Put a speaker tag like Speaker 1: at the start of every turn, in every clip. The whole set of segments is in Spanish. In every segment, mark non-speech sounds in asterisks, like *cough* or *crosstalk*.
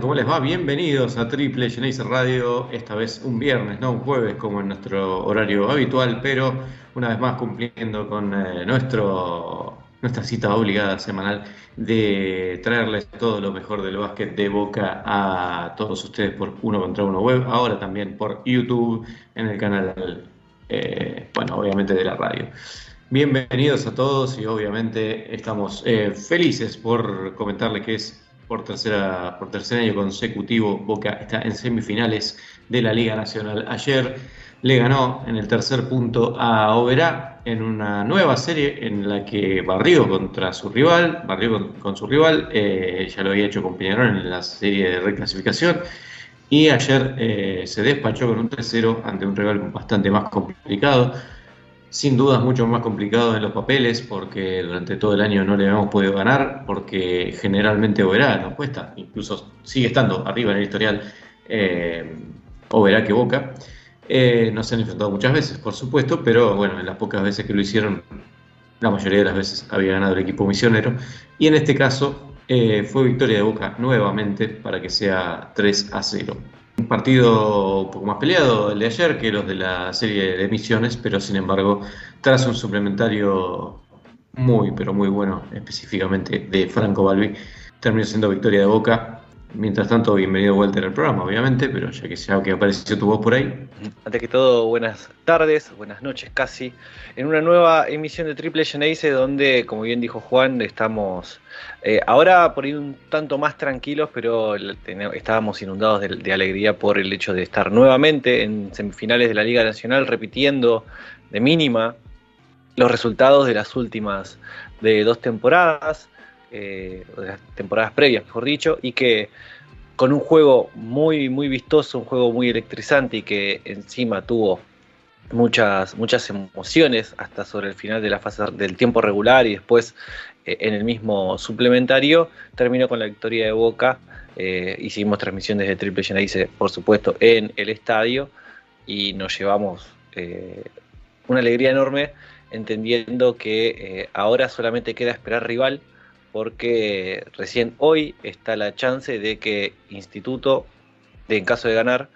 Speaker 1: ¿Cómo les va? Bienvenidos a Triple Genesis Radio, esta vez un viernes, no un jueves como en nuestro horario habitual, pero una vez más cumpliendo con eh, nuestro, nuestra cita obligada semanal de traerles todo lo mejor del básquet de Boca a todos ustedes por Uno contra Uno Web, ahora también por YouTube en el canal, eh, bueno, obviamente de la radio. Bienvenidos a todos y obviamente estamos eh, felices por comentarles que es por, tercera, por tercer año consecutivo Boca está en semifinales de la Liga Nacional. Ayer le ganó en el tercer punto a Oberá en una nueva serie en la que barrió contra su rival, barrió con, su rival, eh, ya lo había hecho con Peñarol en la serie de reclasificación. Y ayer eh, se despachó con un 3-0 ante un rival bastante más complicado sin dudas mucho más complicado en los papeles porque durante todo el año no le habíamos podido ganar porque generalmente Oberá nos cuesta, incluso sigue estando arriba en el historial eh, Oberá que Boca. Eh, nos han enfrentado muchas veces, por supuesto, pero bueno, en las pocas veces que lo hicieron, la mayoría de las veces había ganado el equipo misionero. Y en este caso eh, fue victoria de Boca nuevamente para que sea 3 a 0. Un partido un poco más peleado el de ayer que los de la serie de misiones, pero sin embargo, tras un suplementario muy, pero muy bueno, específicamente de Franco Balbi, terminó siendo victoria de Boca. Mientras tanto, bienvenido Walter al programa, obviamente, pero ya que ya que apareció tu voz por ahí.
Speaker 2: Antes que todo, buenas tardes, buenas noches casi, en una nueva emisión de Triple Geneise donde, como bien dijo Juan, estamos eh, ahora por ir un tanto más tranquilos, pero estábamos inundados de, de, alegría por el hecho de estar nuevamente en semifinales de la Liga Nacional, repitiendo de mínima los resultados de las últimas de dos temporadas, eh, de las temporadas previas, mejor dicho, y que con un juego muy, muy vistoso, un juego muy electrizante y que encima tuvo muchas, muchas emociones hasta sobre el final de la fase del tiempo regular y después eh, en el mismo suplementario, terminó con la victoria de Boca. Eh, hicimos transmisión desde Triple Geneise, por supuesto, en el estadio y nos llevamos una alegría enorme entendiendo que ahora solamente queda esperar rival porque recién hoy está la chance de que Instituto, de, en caso de ganar,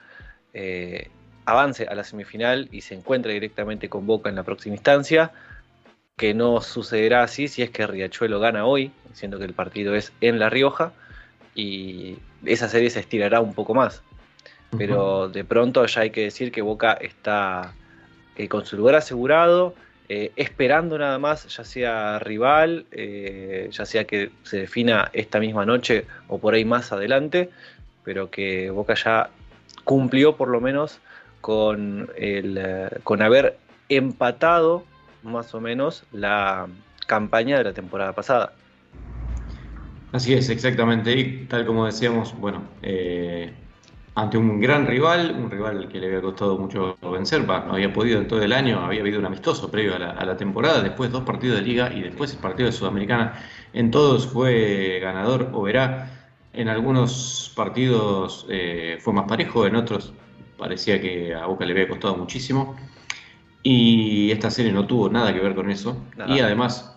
Speaker 2: eh, avance a la semifinal y se encuentre directamente con Boca en la próxima instancia, que no sucederá así si es que Riachuelo gana hoy, siendo que el partido es en La Rioja, y esa serie se estirará un poco más. Pero de pronto ya hay que decir que Boca está eh, con su lugar asegurado, eh, esperando nada más, ya sea rival, eh, ya sea que se defina esta misma noche o por ahí más adelante, pero que Boca ya cumplió por lo menos con, el, eh, con haber empatado más o menos la campaña de la temporada pasada.
Speaker 1: Así es, exactamente. Y tal como decíamos, bueno, ante un gran rival, un rival que le había costado mucho vencer, no había podido en todo el año, había habido un amistoso previo a la, a la, temporada, después dos partidos de liga y después el partido de Sudamericana. En todos fue ganador o verá. En algunos partidos eh, fue más parejo, en otros parecía que a Boca le había costado muchísimo. Y esta serie no tuvo nada que ver con eso. Nada. Y además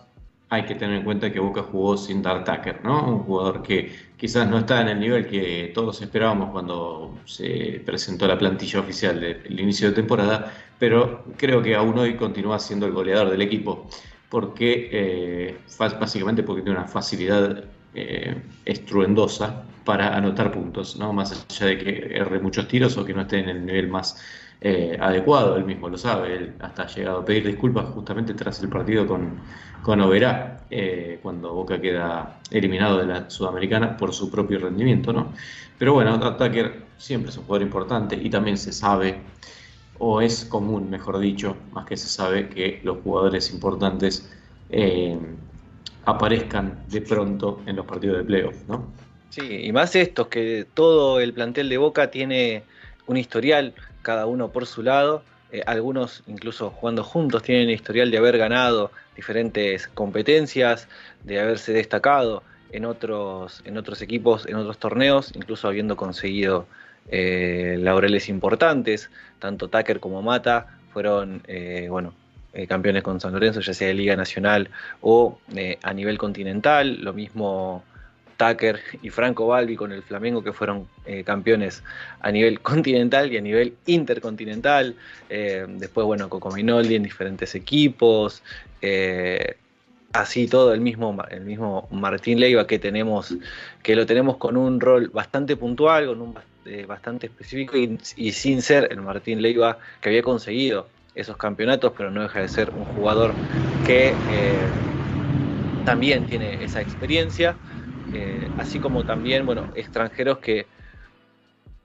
Speaker 1: hay que tener en cuenta que Boca jugó sin Dar Tucker, ¿no? Un jugador que quizás no está en el nivel que todos esperábamos cuando se presentó la plantilla oficial del inicio de temporada, pero creo que aún hoy continúa siendo el goleador del equipo, porque eh, básicamente porque tiene una facilidad eh, estruendosa para anotar puntos, ¿no? Más allá de que erre muchos tiros o que no esté en el nivel más eh, adecuado, él mismo lo sabe, él hasta ha llegado a pedir disculpas justamente tras el partido con, con Oberá, eh, cuando Boca queda eliminado de la Sudamericana por su propio rendimiento, ¿no? Pero bueno, Tucker siempre es un jugador importante y también se sabe, o es común, mejor dicho, más que se sabe que los jugadores importantes eh, aparezcan de pronto en los partidos de playoff, ¿no?
Speaker 2: Sí, y más estos, que todo el plantel de Boca tiene un historial, cada uno por su lado, eh, algunos incluso jugando juntos tienen el historial de haber ganado diferentes competencias, de haberse destacado en otros, en otros equipos, en otros torneos, incluso habiendo conseguido eh, laureles importantes, tanto Tucker como Mata fueron eh, bueno, eh, campeones con San Lorenzo, ya sea de Liga Nacional o a nivel continental, lo mismo Tucker y Franco Balbi con el Flamengo que fueron campeones a nivel *laughs* continental y a nivel intercontinental, después bueno, Cocominoldi en diferentes equipos, así todo el mismo, el mismo Martín Leiva que tenemos, que lo tenemos con un rol bastante puntual, con un eh, bastante específico y, sin ser el Martín Leiva que había conseguido esos campeonatos, pero no deja de ser un jugador que eh, también tiene esa experiencia, eh, así como también, bueno, extranjeros que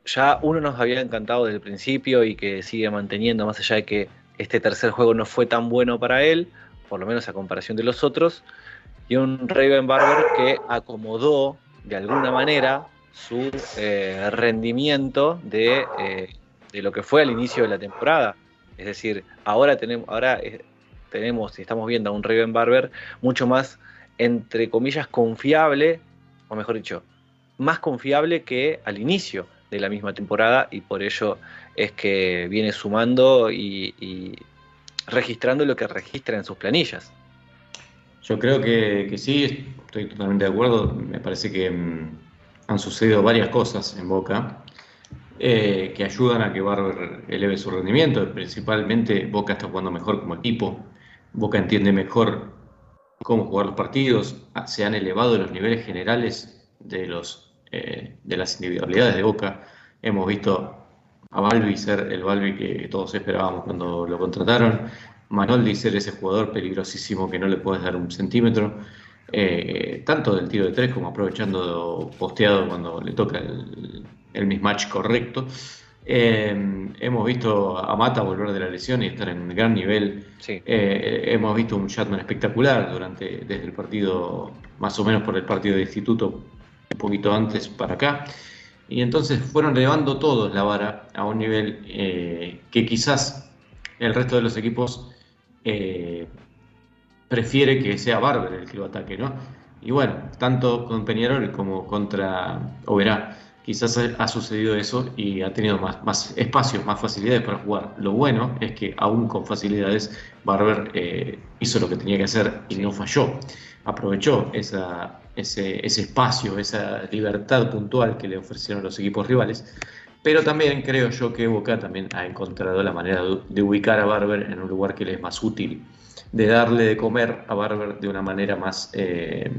Speaker 2: ya uno nos había encantado desde el principio y que sigue manteniendo, más allá de que este tercer juego no fue tan bueno para él, por lo menos a comparación de los otros, y un Raven Barber que acomodó de alguna manera su eh, rendimiento de, eh, de, lo que fue al inicio de la temporada. Es decir, ahora tenemos, ahora tenemos y estamos viendo a un Raven Barber mucho más, entre comillas, confiable, o mejor dicho, más confiable que al inicio de la misma temporada y por ello es que viene sumando y, registrando lo que registra en sus planillas.
Speaker 1: Yo creo que, sí, estoy totalmente de acuerdo. Me parece que mm, han sucedido varias cosas en Boca eh, que ayudan a que Barber eleve su rendimiento. Principalmente Boca está jugando mejor como equipo. Boca entiende mejor cómo jugar los partidos. Ah, se han elevado los niveles generales de, los, eh, de las individualidades de Boca. Hemos visto a Balbi ser el Balbi que todos esperábamos cuando lo contrataron. Manoldi ser ese jugador peligrosísimo que no le puedes dar un centímetro. Eh, tanto del tiro de tres como aprovechando posteado cuando le toca el, mismatch correcto. Eh, hemos visto a Mata volver de la lesión y estar en gran nivel. Eh, hemos visto un Shatman espectacular durante, desde el partido, más o menos por el partido de instituto, un poquito antes para acá. Y entonces fueron elevando todos la vara a un nivel que quizás el resto de los equipos prefiere que sea Barber el que lo ataque, ¿no? Y bueno, tanto con Peñarol como contra Oberá, quizás ha sucedido eso y ha tenido más, más espacios, más facilidades para jugar. Lo bueno es que aún con facilidades, Barber eh, hizo lo que tenía que hacer y no falló. Aprovechó ese, espacio, esa libertad puntual que le ofrecieron los equipos rivales. Pero también creo yo que Boca también ha encontrado la manera de ubicar a Barber en un lugar que le es más útil de darle de comer a Barber de una manera más eh,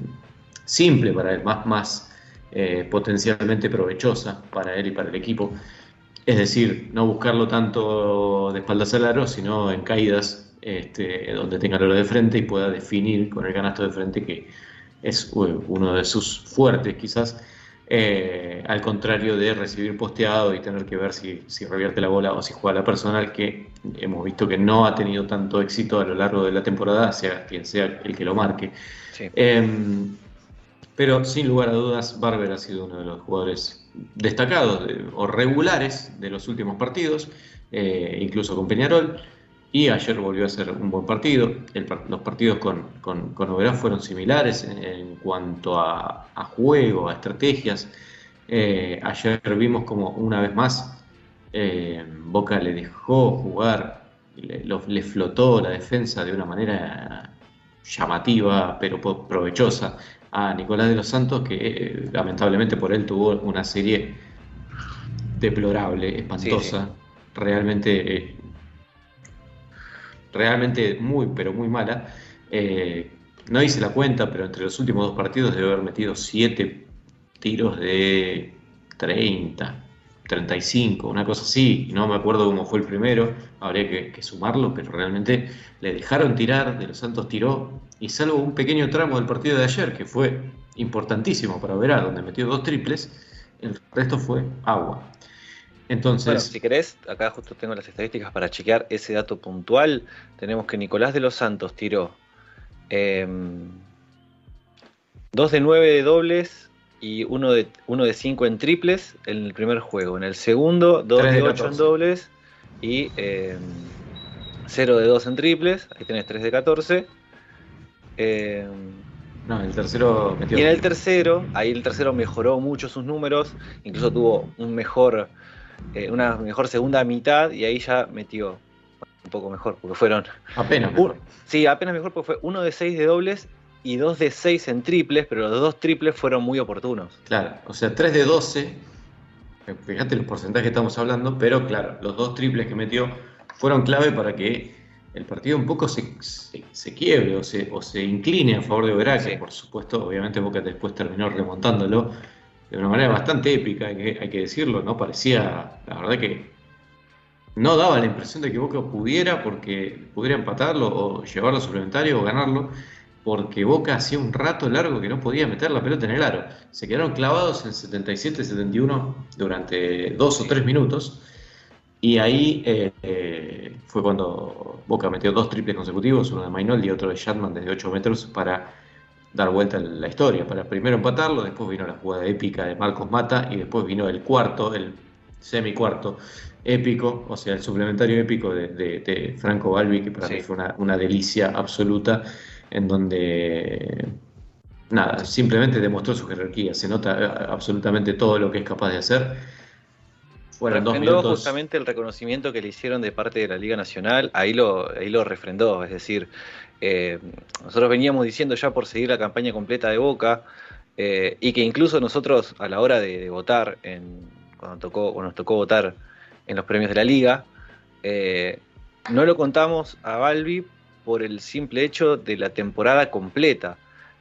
Speaker 1: simple para él, más eh, potencialmente provechosa para él y para el equipo. Es decir, no buscarlo tanto de espaldas al aro, sino en caídas este, donde tenga el aro de frente y pueda definir con el canasto de frente, que es uno de sus fuertes quizás. Eh, al contrario de recibir posteado y tener que ver si, revierte la bola o si juega la personal, que hemos visto que no ha tenido tanto éxito a lo largo de la temporada, sea quien sea el que lo marque. Em, pero sin lugar a dudas, Barber ha sido uno de los jugadores destacados o regulares de los últimos partidos, eh, incluso con Peñarol y ayer volvió a ser un buen partido. los partidos con, con, con fueron similares en, cuanto a, juego, a estrategias. Eh, ayer vimos como una vez más eh, Boca le dejó jugar, le, flotó la defensa de una manera llamativa pero provechosa a Nicolás de los Santos, que eh, lamentablemente por él tuvo una serie deplorable, espantosa. Realmente realmente muy, pero muy mala. Eh, no hice la cuenta, pero entre los últimos dos partidos debe haber metido 7 tiros de 30, 35, una cosa así. No me acuerdo cómo fue el primero, habría que, sumarlo, pero realmente le dejaron tirar, De los Santos tiró, y salvo un pequeño tramo del partido de ayer, que fue importantísimo para Verá, donde metió dos triples, el resto fue agua. Entonces,
Speaker 2: Bueno, si querés, acá justo tengo las estadísticas para chequear ese dato puntual. Tenemos que Nicolás de los Santos tiró 2 de 9 de dobles y 1 de, uno de 5 en triples en el primer juego. En el segundo, 2
Speaker 1: Tres
Speaker 2: de
Speaker 1: de
Speaker 2: 8 en
Speaker 1: 14.
Speaker 2: dobles y 0 de 2 en triples. Ahí tenés 3 de 14. Eh,
Speaker 1: no, el tercero metió.
Speaker 2: y en el tercero, ahí el tercero mejoró mucho sus números, incluso tuvo un mejor, eh, una mejor segunda mitad y ahí ya metió un poco mejor, porque fueron,
Speaker 1: Apenas.
Speaker 2: un-
Speaker 1: mejor.
Speaker 2: sí, apenas mejor porque fue uno de 6 de dobles y 2 de 6 en triples, pero los dos triples fueron muy oportunos.
Speaker 1: Claro, o sea, 3 de 12. eh, Fíjate los porcentajes que estamos hablando, pero claro, los dos triples que metió fueron clave para que el partido un poco se, se, se quiebre o se, o se incline a favor de
Speaker 2: Sí.
Speaker 1: por supuesto, obviamente Boca después terminó remontándolo de una manera bastante épica, hay que, hay que decirlo, ¿no? Parecía, la verdad que no daba la impresión de que Boca pudiera, porque pudiera empatarlo o llevarlo a suplementario o ganarlo, porque Boca hacía un rato largo que no podía meter la pelota en el aro. Se quedaron clavados en 77-71 durante dos o tres minutos. Y ahí eh, eh, fue cuando Boca metió dos triples consecutivos, uno de Mainoldi y otro de Shatman desde 8 metros para dar vuelta a la historia, para primero empatarlo, después vino la jugada épica de Marcos Mata y después vino el cuarto, el semicuarto épico, o sea, el suplementario épico de, de- de Franco Balbi, que para
Speaker 2: Sí.
Speaker 1: mí fue una, una delicia absoluta, en donde nada, simplemente demostró su jerarquía, se nota eh, absolutamente todo lo que es capaz de hacer. Fueron dos
Speaker 2: refrendó
Speaker 1: minutos.
Speaker 2: justamente el reconocimiento que le hicieron de parte de la Liga Nacional, ahí lo, ahí lo refrendó, es decir, eh, nosotros veníamos diciendo ya por seguir la campaña completa de Boca, eh, y que incluso nosotros a la hora de, de votar, en, cuando tocó, o nos tocó votar en los premios de la Liga, eh, no lo contamos a Balbi por el simple hecho de la temporada completa.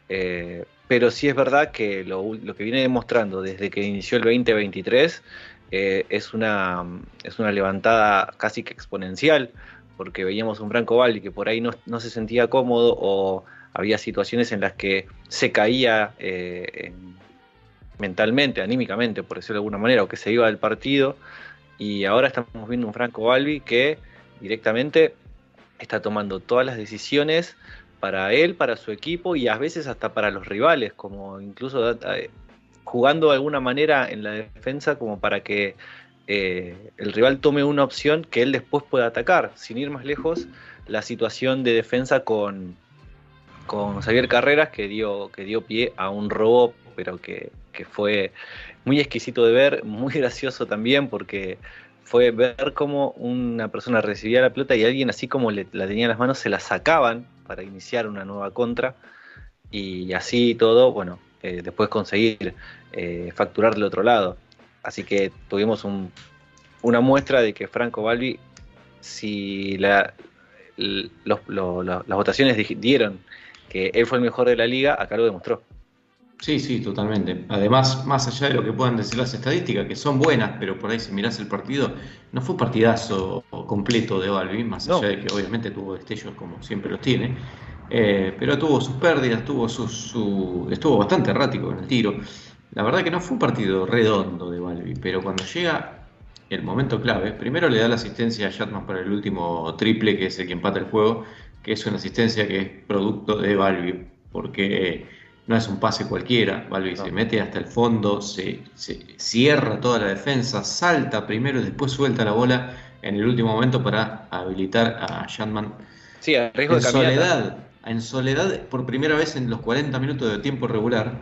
Speaker 2: Eh, pero sí es verdad que lo, lo que viene demostrando desde que inició el 2023 eh, es, una, es una levantada casi que exponencial, porque veíamos un Franco Balbi que por ahí no, no se sentía cómodo o había situaciones en las que se caía eh, en- mentalmente, anímicamente, por decirlo de alguna manera, o que se iba del partido. Y ahora estamos viendo un Franco Balbi que directamente está tomando todas las decisiones para él, para su equipo y a veces hasta para los rivales, como incluso eh, jugando de alguna manera en la defensa como para que eh, el rival tome una opción que él después pueda atacar. Sin ir más lejos, la situación de defensa con, con Xavier Carreras que dio, que dio pie a un robo, pero que, que fue muy exquisito de ver, muy *laughs* gracioso también porque fue ver cómo una persona recibía la pelota y alguien así como la tenía en las manos se la sacaban para iniciar una nueva contra y así todo, bueno, eh, después conseguir eh, facturar del otro lado. Así que tuvimos un- una muestra de que Franco Balbi, si la- los- lo- lo- las votaciones di- dieron que él fue el mejor de la liga, acá lo demostró.
Speaker 1: Sí, sí, totalmente. Además, más allá de lo que puedan decir las estadísticas, que son buenas, pero por ahí si mirás el partido, no fue partidazo completo de Balbi, más
Speaker 2: No.
Speaker 1: allá de que obviamente tuvo destellos como siempre los tiene, eh, pero tuvo sus pérdidas, tuvo su, su- estuvo bastante errático en el tiro. La verdad que no fue un partido redondo de Balbi, pero cuando llega el momento clave, primero le da la asistencia a Shatman para el último triple, que es el que empata el juego, que es una asistencia que es producto de Balbi, porque no es un pase cualquiera, Balbi
Speaker 2: No.
Speaker 1: se mete hasta el fondo, se, se cierra toda la defensa, salta primero y después suelta la bola en el último momento para habilitar a Shatman
Speaker 2: Sí, a riesgo
Speaker 1: en
Speaker 2: de caminata.
Speaker 1: soledad, en soledad por primera vez en los 40 minutos de tiempo regular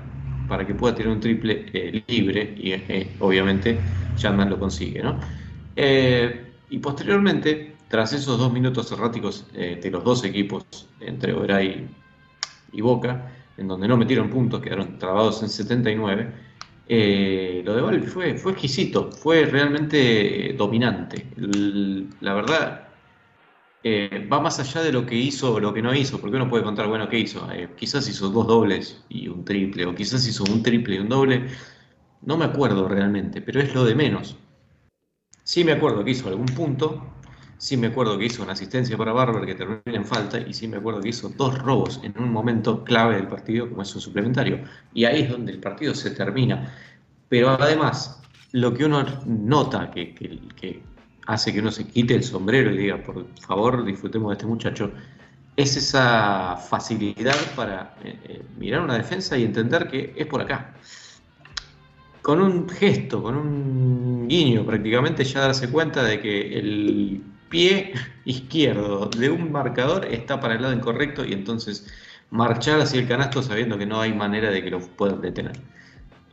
Speaker 1: para que pueda tener un triple eh, libre y eh, obviamente Shatman lo consigue, ¿no? Eh, y posteriormente, tras esos dos minutos erráticos de los dos equipos, entre Oberá y, Boca, en donde no metieron puntos, quedaron trabados en 79, eh, lo de Balbi fue, fue exquisito, fue realmente dominante. La verdad, eh, va más allá de lo que hizo o lo que no hizo, porque uno puede contar, bueno, ¿qué hizo? Eh, quizás hizo dos dobles y un triple, o quizás hizo un triple y un doble. No me acuerdo realmente, pero es lo de menos. Sí me acuerdo que hizo algún punto, sí me acuerdo que hizo una asistencia para Barber que termina en falta, y sí me acuerdo que hizo dos robos en un momento clave del partido, como es un suplementario. Y ahí es donde el partido se termina. Pero además, lo que uno nota que, hace que uno se quite el sombrero y diga, por favor, disfrutemos de este muchacho, es esa facilidad para eh, eh, mirar una defensa y entender que es por acá. Con un gesto, con un guiño prácticamente ya darse cuenta de que el pie *laughs* izquierdo de un marcador está para el lado incorrecto y entonces marchar hacia el canasto sabiendo que no hay manera de que lo puedan detener.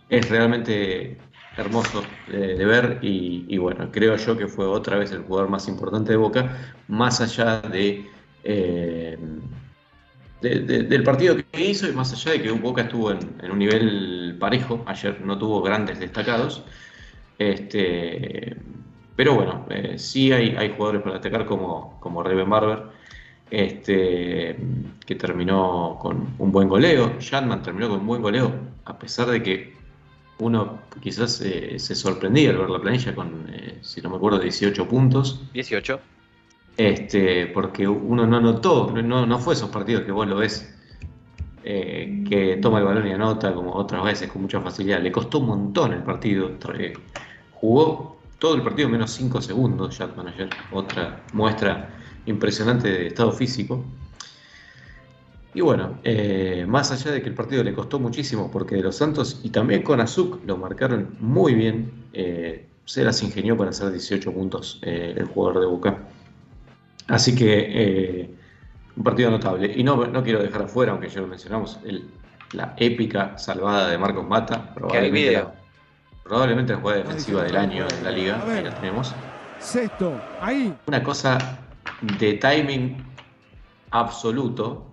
Speaker 1: Es realmente hermoso de, ver y, bueno, creo yo que fue otra vez el jugador más importante de Boca, más allá de, eh, del partido que hizo y más allá de que Boca estuvo en, un nivel parejo, ayer no tuvo grandes destacados, este, pero bueno, eh, sí hay, hay, jugadores para destacar como, como Reven Barber, este, que terminó con un buen goleo, Shatman terminó con un buen goleo, a pesar de que uno quizás eh, se sorprendía al ver la planilla con, eh, si no me acuerdo, 18 puntos.
Speaker 2: 18.
Speaker 1: Este, porque uno no notó, no, no fue esos partidos que vos lo ves, eh, que toma el balón y anota como otras veces con mucha facilidad. Le costó un montón el partido. jugó todo el partido menos 5 segundos, ya ayer. Otra muestra impresionante de estado físico. Y bueno, eh, más allá de que el partido le costó muchísimo, porque de los Santos y también con Azuk lo marcaron muy bien, eh, se las ingenió para hacer 18 puntos eh, el jugador de Boca. Así que un partido notable. Y no, no quiero dejar afuera, aunque ya lo mencionamos, la épica salvada de Marcos Mata. Probablemente, la, probablemente la jugada defensiva del año en la liga. Ahí la tenemos.
Speaker 3: Sexto, ahí.
Speaker 1: Una cosa de timing absoluto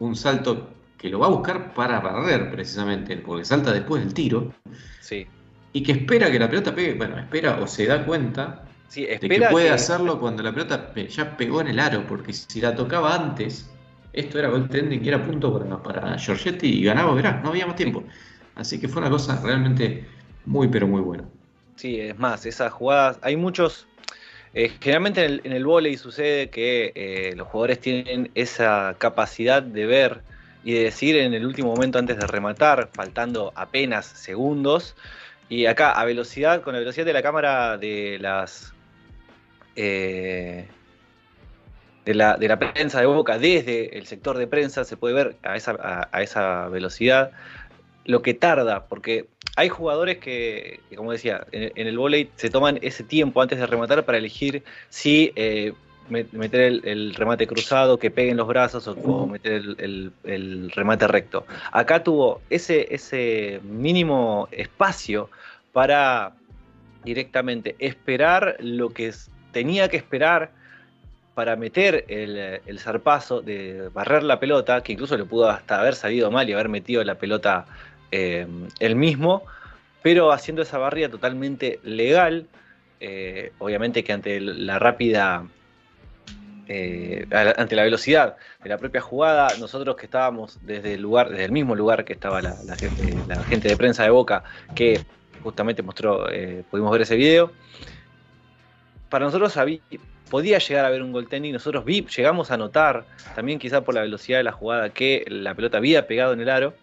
Speaker 1: un salto que lo va a buscar para barrer precisamente, porque salta después del tiro.
Speaker 2: Sí.
Speaker 1: Y que espera que la pelota pegue, bueno, espera o se da cuenta de que puede hacerlo cuando la pelota ya pegó en el aro, porque si la tocaba antes, esto era gol trending y era punto para, para Giorgetti y ganaba, verás, no habíamos tiempo. Así que fue una cosa realmente muy, pero muy buena.
Speaker 2: Sí, es más, esas jugadas, hay muchos eh, generalmente en el, en volei sucede que eh, los jugadores tienen esa capacidad de ver y de decir en el último momento antes de rematar, faltando apenas segundos. Y acá a velocidad, con la velocidad de la cámara de las eh, de, la, de, la, prensa de boca, desde el sector de prensa, se puede ver a esa, a esa velocidad lo que tarda, porque hay jugadores que, como decía, en, el volei se toman ese tiempo antes de rematar para elegir si eh, meter el, remate cruzado, que peguen los brazos o, meter el, remate recto. Acá tuvo ese, mínimo espacio para directamente esperar lo que tenía que esperar para meter el, zarpazo de barrer la pelota, que incluso le pudo hasta haber salido mal y haber metido la pelota eh, el mismo, pero haciendo esa barrida totalmente legal, eh, obviamente que ante la rápida, eh, ante la velocidad de la propia jugada, nosotros que estábamos desde el lugar, desde el mismo lugar que estaba la, gente, de prensa de Boca, que justamente mostró, pudimos ver ese video, para nosotros podía llegar a haber un goaltending, nosotros vi, llegamos a notar, también quizá por la velocidad de la jugada, que la pelota había pegado en el aro,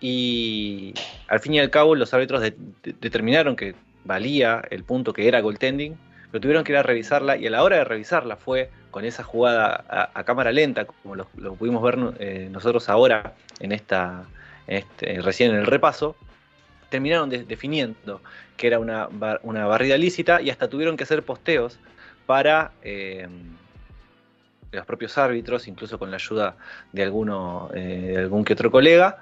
Speaker 2: y al fin y al cabo los árbitros determinaron que valía el punto que era goaltending, pero tuvieron que ir a revisarla y a la hora de revisarla fue con esa jugada a, cámara lenta, como lo, pudimos ver eh, nosotros ahora en esta este, recién en el repaso, terminaron definiendo que era una, barrida lícita y hasta tuvieron que hacer posteos para eh, los propios árbitros, incluso con la ayuda de alguno, eh, de algún que otro colega,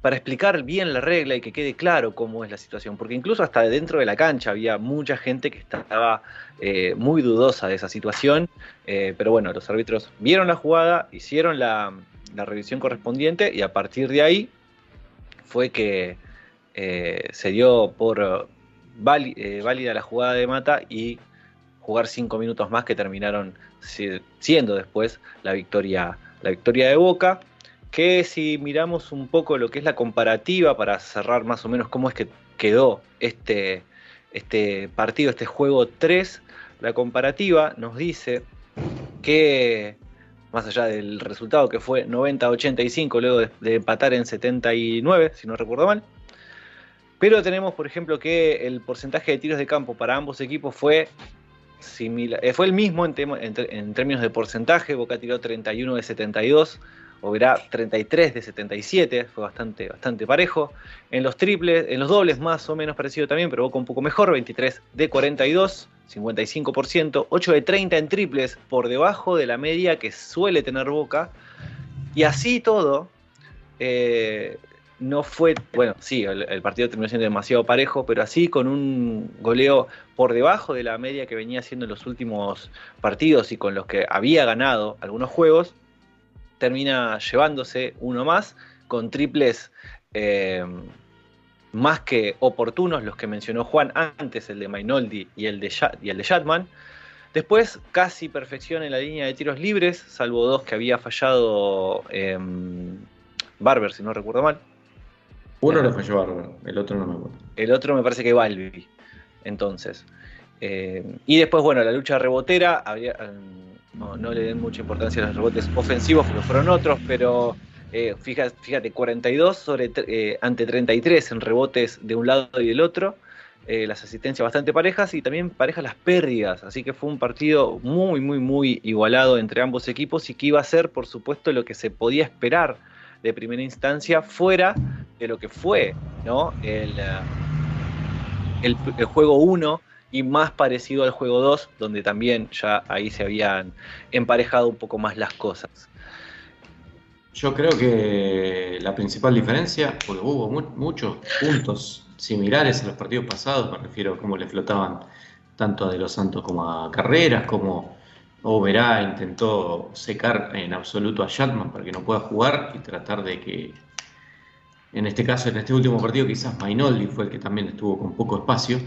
Speaker 2: para explicar bien la regla y que quede claro cómo es la situación, porque incluso hasta dentro de la cancha había mucha gente que estaba eh, muy dudosa de esa situación, eh, pero bueno, los árbitros vieron la jugada, hicieron la, revisión correspondiente y a partir de ahí fue que eh, se dio por válida la jugada de Mata y jugar cinco minutos más que terminaron siendo después la victoria, la victoria de Boca que si miramos un poco lo que es la comparativa para cerrar más o menos cómo es que quedó este, este partido, este juego 3, la comparativa nos dice que más allá del resultado que fue 90-85 luego de, empatar en 79, si no recuerdo mal, Pero tenemos, por ejemplo, que el porcentaje de tiros de campo para ambos equipos fue similar, eh, fue el mismo en, en, términos de porcentaje. Boca tiró 31 de 72, Oberá 33 de 77, fue bastante, bastante parejo. En los triples, en los dobles más o menos parecido también, pero Boca un poco mejor, 23 de 42, 55%, 8 de 30 en triples, por debajo de la media que suele tener Boca. Y así todo, eh, no fue, bueno, sí, el, partido terminó siendo demasiado parejo, pero así con un goleo por debajo de la media que venía haciendo en los últimos partidos y con los que había ganado algunos juegos, termina llevándose uno más con triples eh, más que oportunos, los que mencionó Juan antes, el de Mainoldi y el de, y el de Shatman. Después casi perfección en la línea de tiros libres, salvo dos que había fallado em, Barber, si no recuerdo mal.
Speaker 1: Uno lo falló Barber, el otro no me acuerdo.
Speaker 2: El otro me parece que Balbi, entonces. Eh, y después, bueno, la lucha rebotera, no, le den mucha importancia a los rebotes ofensivos, porque fueron otros, pero eh, fíjate, fíjate, 42 sobre, eh, ante 33 en rebotes de un lado y del otro. las asistencias bastante parejas y también parejas las pérdidas. Así que fue un partido muy, muy, muy igualado entre ambos equipos y que iba a ser, por supuesto, lo que se podía esperar de primera instancia fuera de lo que fue ¿no? el, eh, el, juego 1 y más parecido al juego 2, donde también ya ahí se habían emparejado un poco más las cosas.
Speaker 1: Yo creo que la principal diferencia, porque hubo muchos puntos similares a los partidos pasados, me refiero a cómo le flotaban tanto a De los Santos como a Carreras, como Oberá intentó secar en absoluto a Shatman para que no pueda jugar y tratar de que, en este caso, en este último partido, quizás Mainoldi fue el que también estuvo con poco espacio.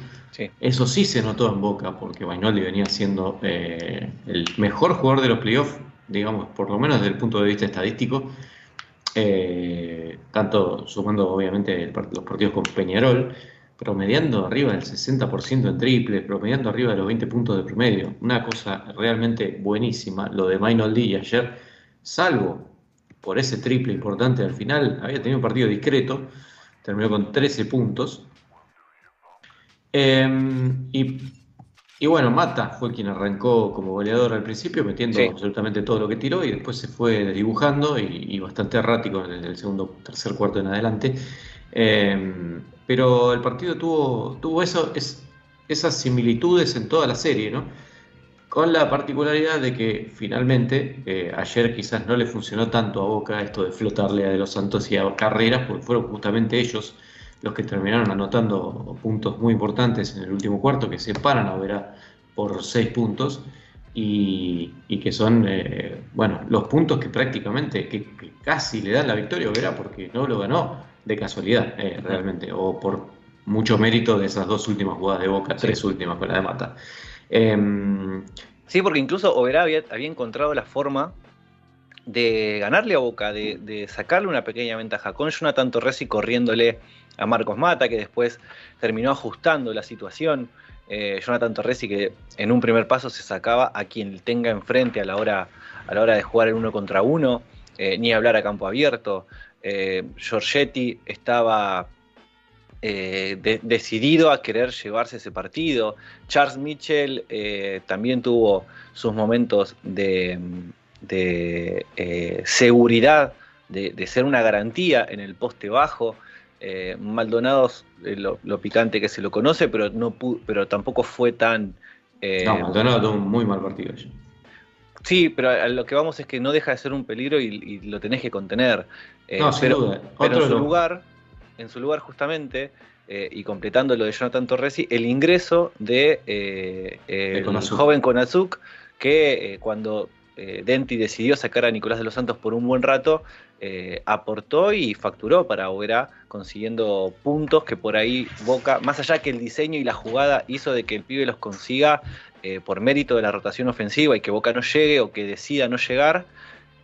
Speaker 1: Eso sí se notó en Boca, porque Mainoldi venía siendo eh, el mejor jugador de los playoffs, digamos, por lo menos desde el punto de vista estadístico, eh, tanto sumando obviamente los partidos con Peñarol promediando arriba del 60% en triple, promediando arriba de los 20 puntos de promedio. Una cosa realmente buenísima. Lo de Mainoldi ayer, salvo por ese triple importante al final, había tenido un partido discreto, terminó con 13 puntos. Em, y, bueno, Mata fue quien arrancó como goleador al principio, metiendo absolutamente todo lo que tiró y después se fue dibujando y, bastante errático en el segundo, tercer cuarto en adelante. Em, pero el partido tuvo, tuvo eso, es, esas similitudes en toda la serie, ¿no? Con la particularidad de que finalmente eh, ayer quizás no le funcionó tanto a Boca esto de flotarle a De los Santos y a Carreras, porque fueron justamente ellos los que terminaron anotando puntos muy importantes en el último cuarto, que separan a Vera por seis puntos. Y, que son, eh, bueno, los puntos que prácticamente, que, casi le dan la victoria a Vera porque no lo ganó de casualidad, eh, realmente, o por mucho mérito de esas dos últimas jugadas de Boca, tres últimas con la de Mata.
Speaker 2: Em, sí, porque incluso Oberá había, encontrado la forma de ganarle a Boca, de, sacarle una pequeña ventaja, con Jonathan Torresi corriéndole a Marcos Mata, que después terminó ajustando la situación. Eh, Jonathan Torresi que en un primer paso se sacaba a quien tenga enfrente a la hora, a la hora de jugar el uno contra uno, eh, ni hablar a campo abierto. Eh, Giorgetti estaba eh, decidido a querer llevarse ese partido. Charles Mitchell eh, también tuvo sus momentos de, seguridad, de, ser una garantía en el poste bajo. Maldonado, lo, picante que se lo conoce, pero, no pero tampoco fue tan...
Speaker 1: no, Maldonado tuvo un muy mal partido.
Speaker 2: Sí, pero a lo que vamos es que no deja de ser un peligro y lo tenés que contener.
Speaker 1: Eh, no,
Speaker 2: pero, en su lugar, en su lugar justamente, eh, y completando lo de Jonathan Torresi, el ingreso de eh, el joven Konazuk, que cuando Denti decidió sacar a Nicolás de los Santos por un buen rato, aportó y facturó para Oberá, consiguiendo puntos que por ahí Boca, más allá que el diseño y la jugada hizo de que el pibe los consiga por mérito de la rotación ofensiva y que Boca no llegue o que decida no llegar,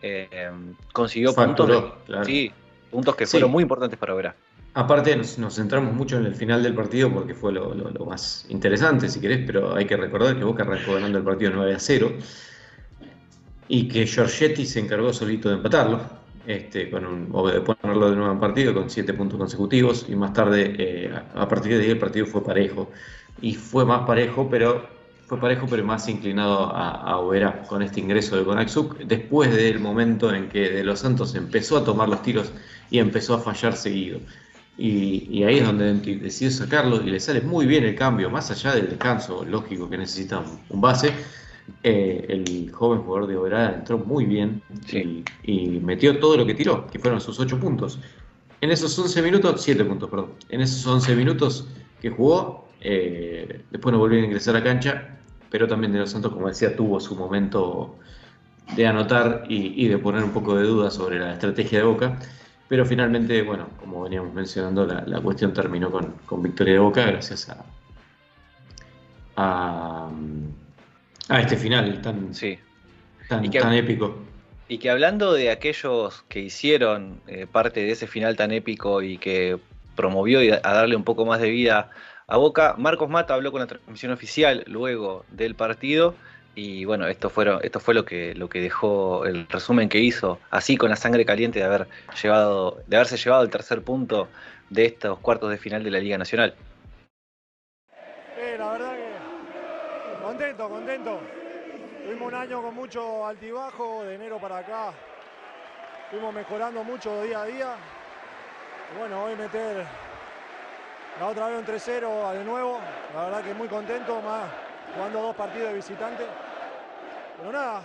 Speaker 2: eh, consiguió puntos, sí, puntos que fueron muy importantes para Vera.
Speaker 1: Aparte nos, centramos mucho en el final del partido porque fue lo, más interesante, si querés, pero hay que recordar que Boca arrancó ganando el partido 9 a 0 y que Giorgetti se encargó solito de empatarlo. este, con un, o de ponerlo de nuevo en partido con siete puntos consecutivos y más tarde, eh, a partir de ahí el partido fue parejo. Y fue más parejo, pero fue parejo, pero más inclinado a, a Oberá con este ingreso de Conaxuc, después del momento en que De Los Santos empezó a tomar los tiros y empezó a fallar seguido. Y, ahí es donde decidió sacarlo y le sale muy bien el cambio, más allá del descanso lógico que necesita un, base. Eh, el joven jugador de Oberá entró muy bien y, metió todo lo que tiró, que fueron sus 8 puntos. En esos 11 minutos, 7 puntos, perdón. En esos 11 minutos que jugó, eh, después no volvió a ingresar a cancha, pero también De Los Santos, como decía, tuvo su momento de anotar y, y de poner un poco de duda sobre la estrategia de Boca. Pero finalmente, bueno, como veníamos mencionando, la, cuestión terminó con, victoria de Boca gracias a, a, este final tan, tan, épico.
Speaker 2: Y que hablando de aquellos que hicieron eh, parte de ese final tan épico y que promovió a darle un poco más de vida a Boca, Marcos Mata habló con la transmisión oficial luego del partido y bueno, esto, fueron, esto fue lo que, lo que dejó el resumen que hizo, así con la sangre caliente de, haber llevado, de haberse llevado el tercer punto de estos cuartos de final de la Liga Nacional.
Speaker 4: la verdad que contento, contento. Tuvimos un año con mucho altibajo, de enero para acá. Fuimos mejorando mucho día a día. Y bueno, hoy meter la otra vez un 3-0 de nuevo. La verdad que muy contento, más jugando dos partidos de visitante. Pero nada,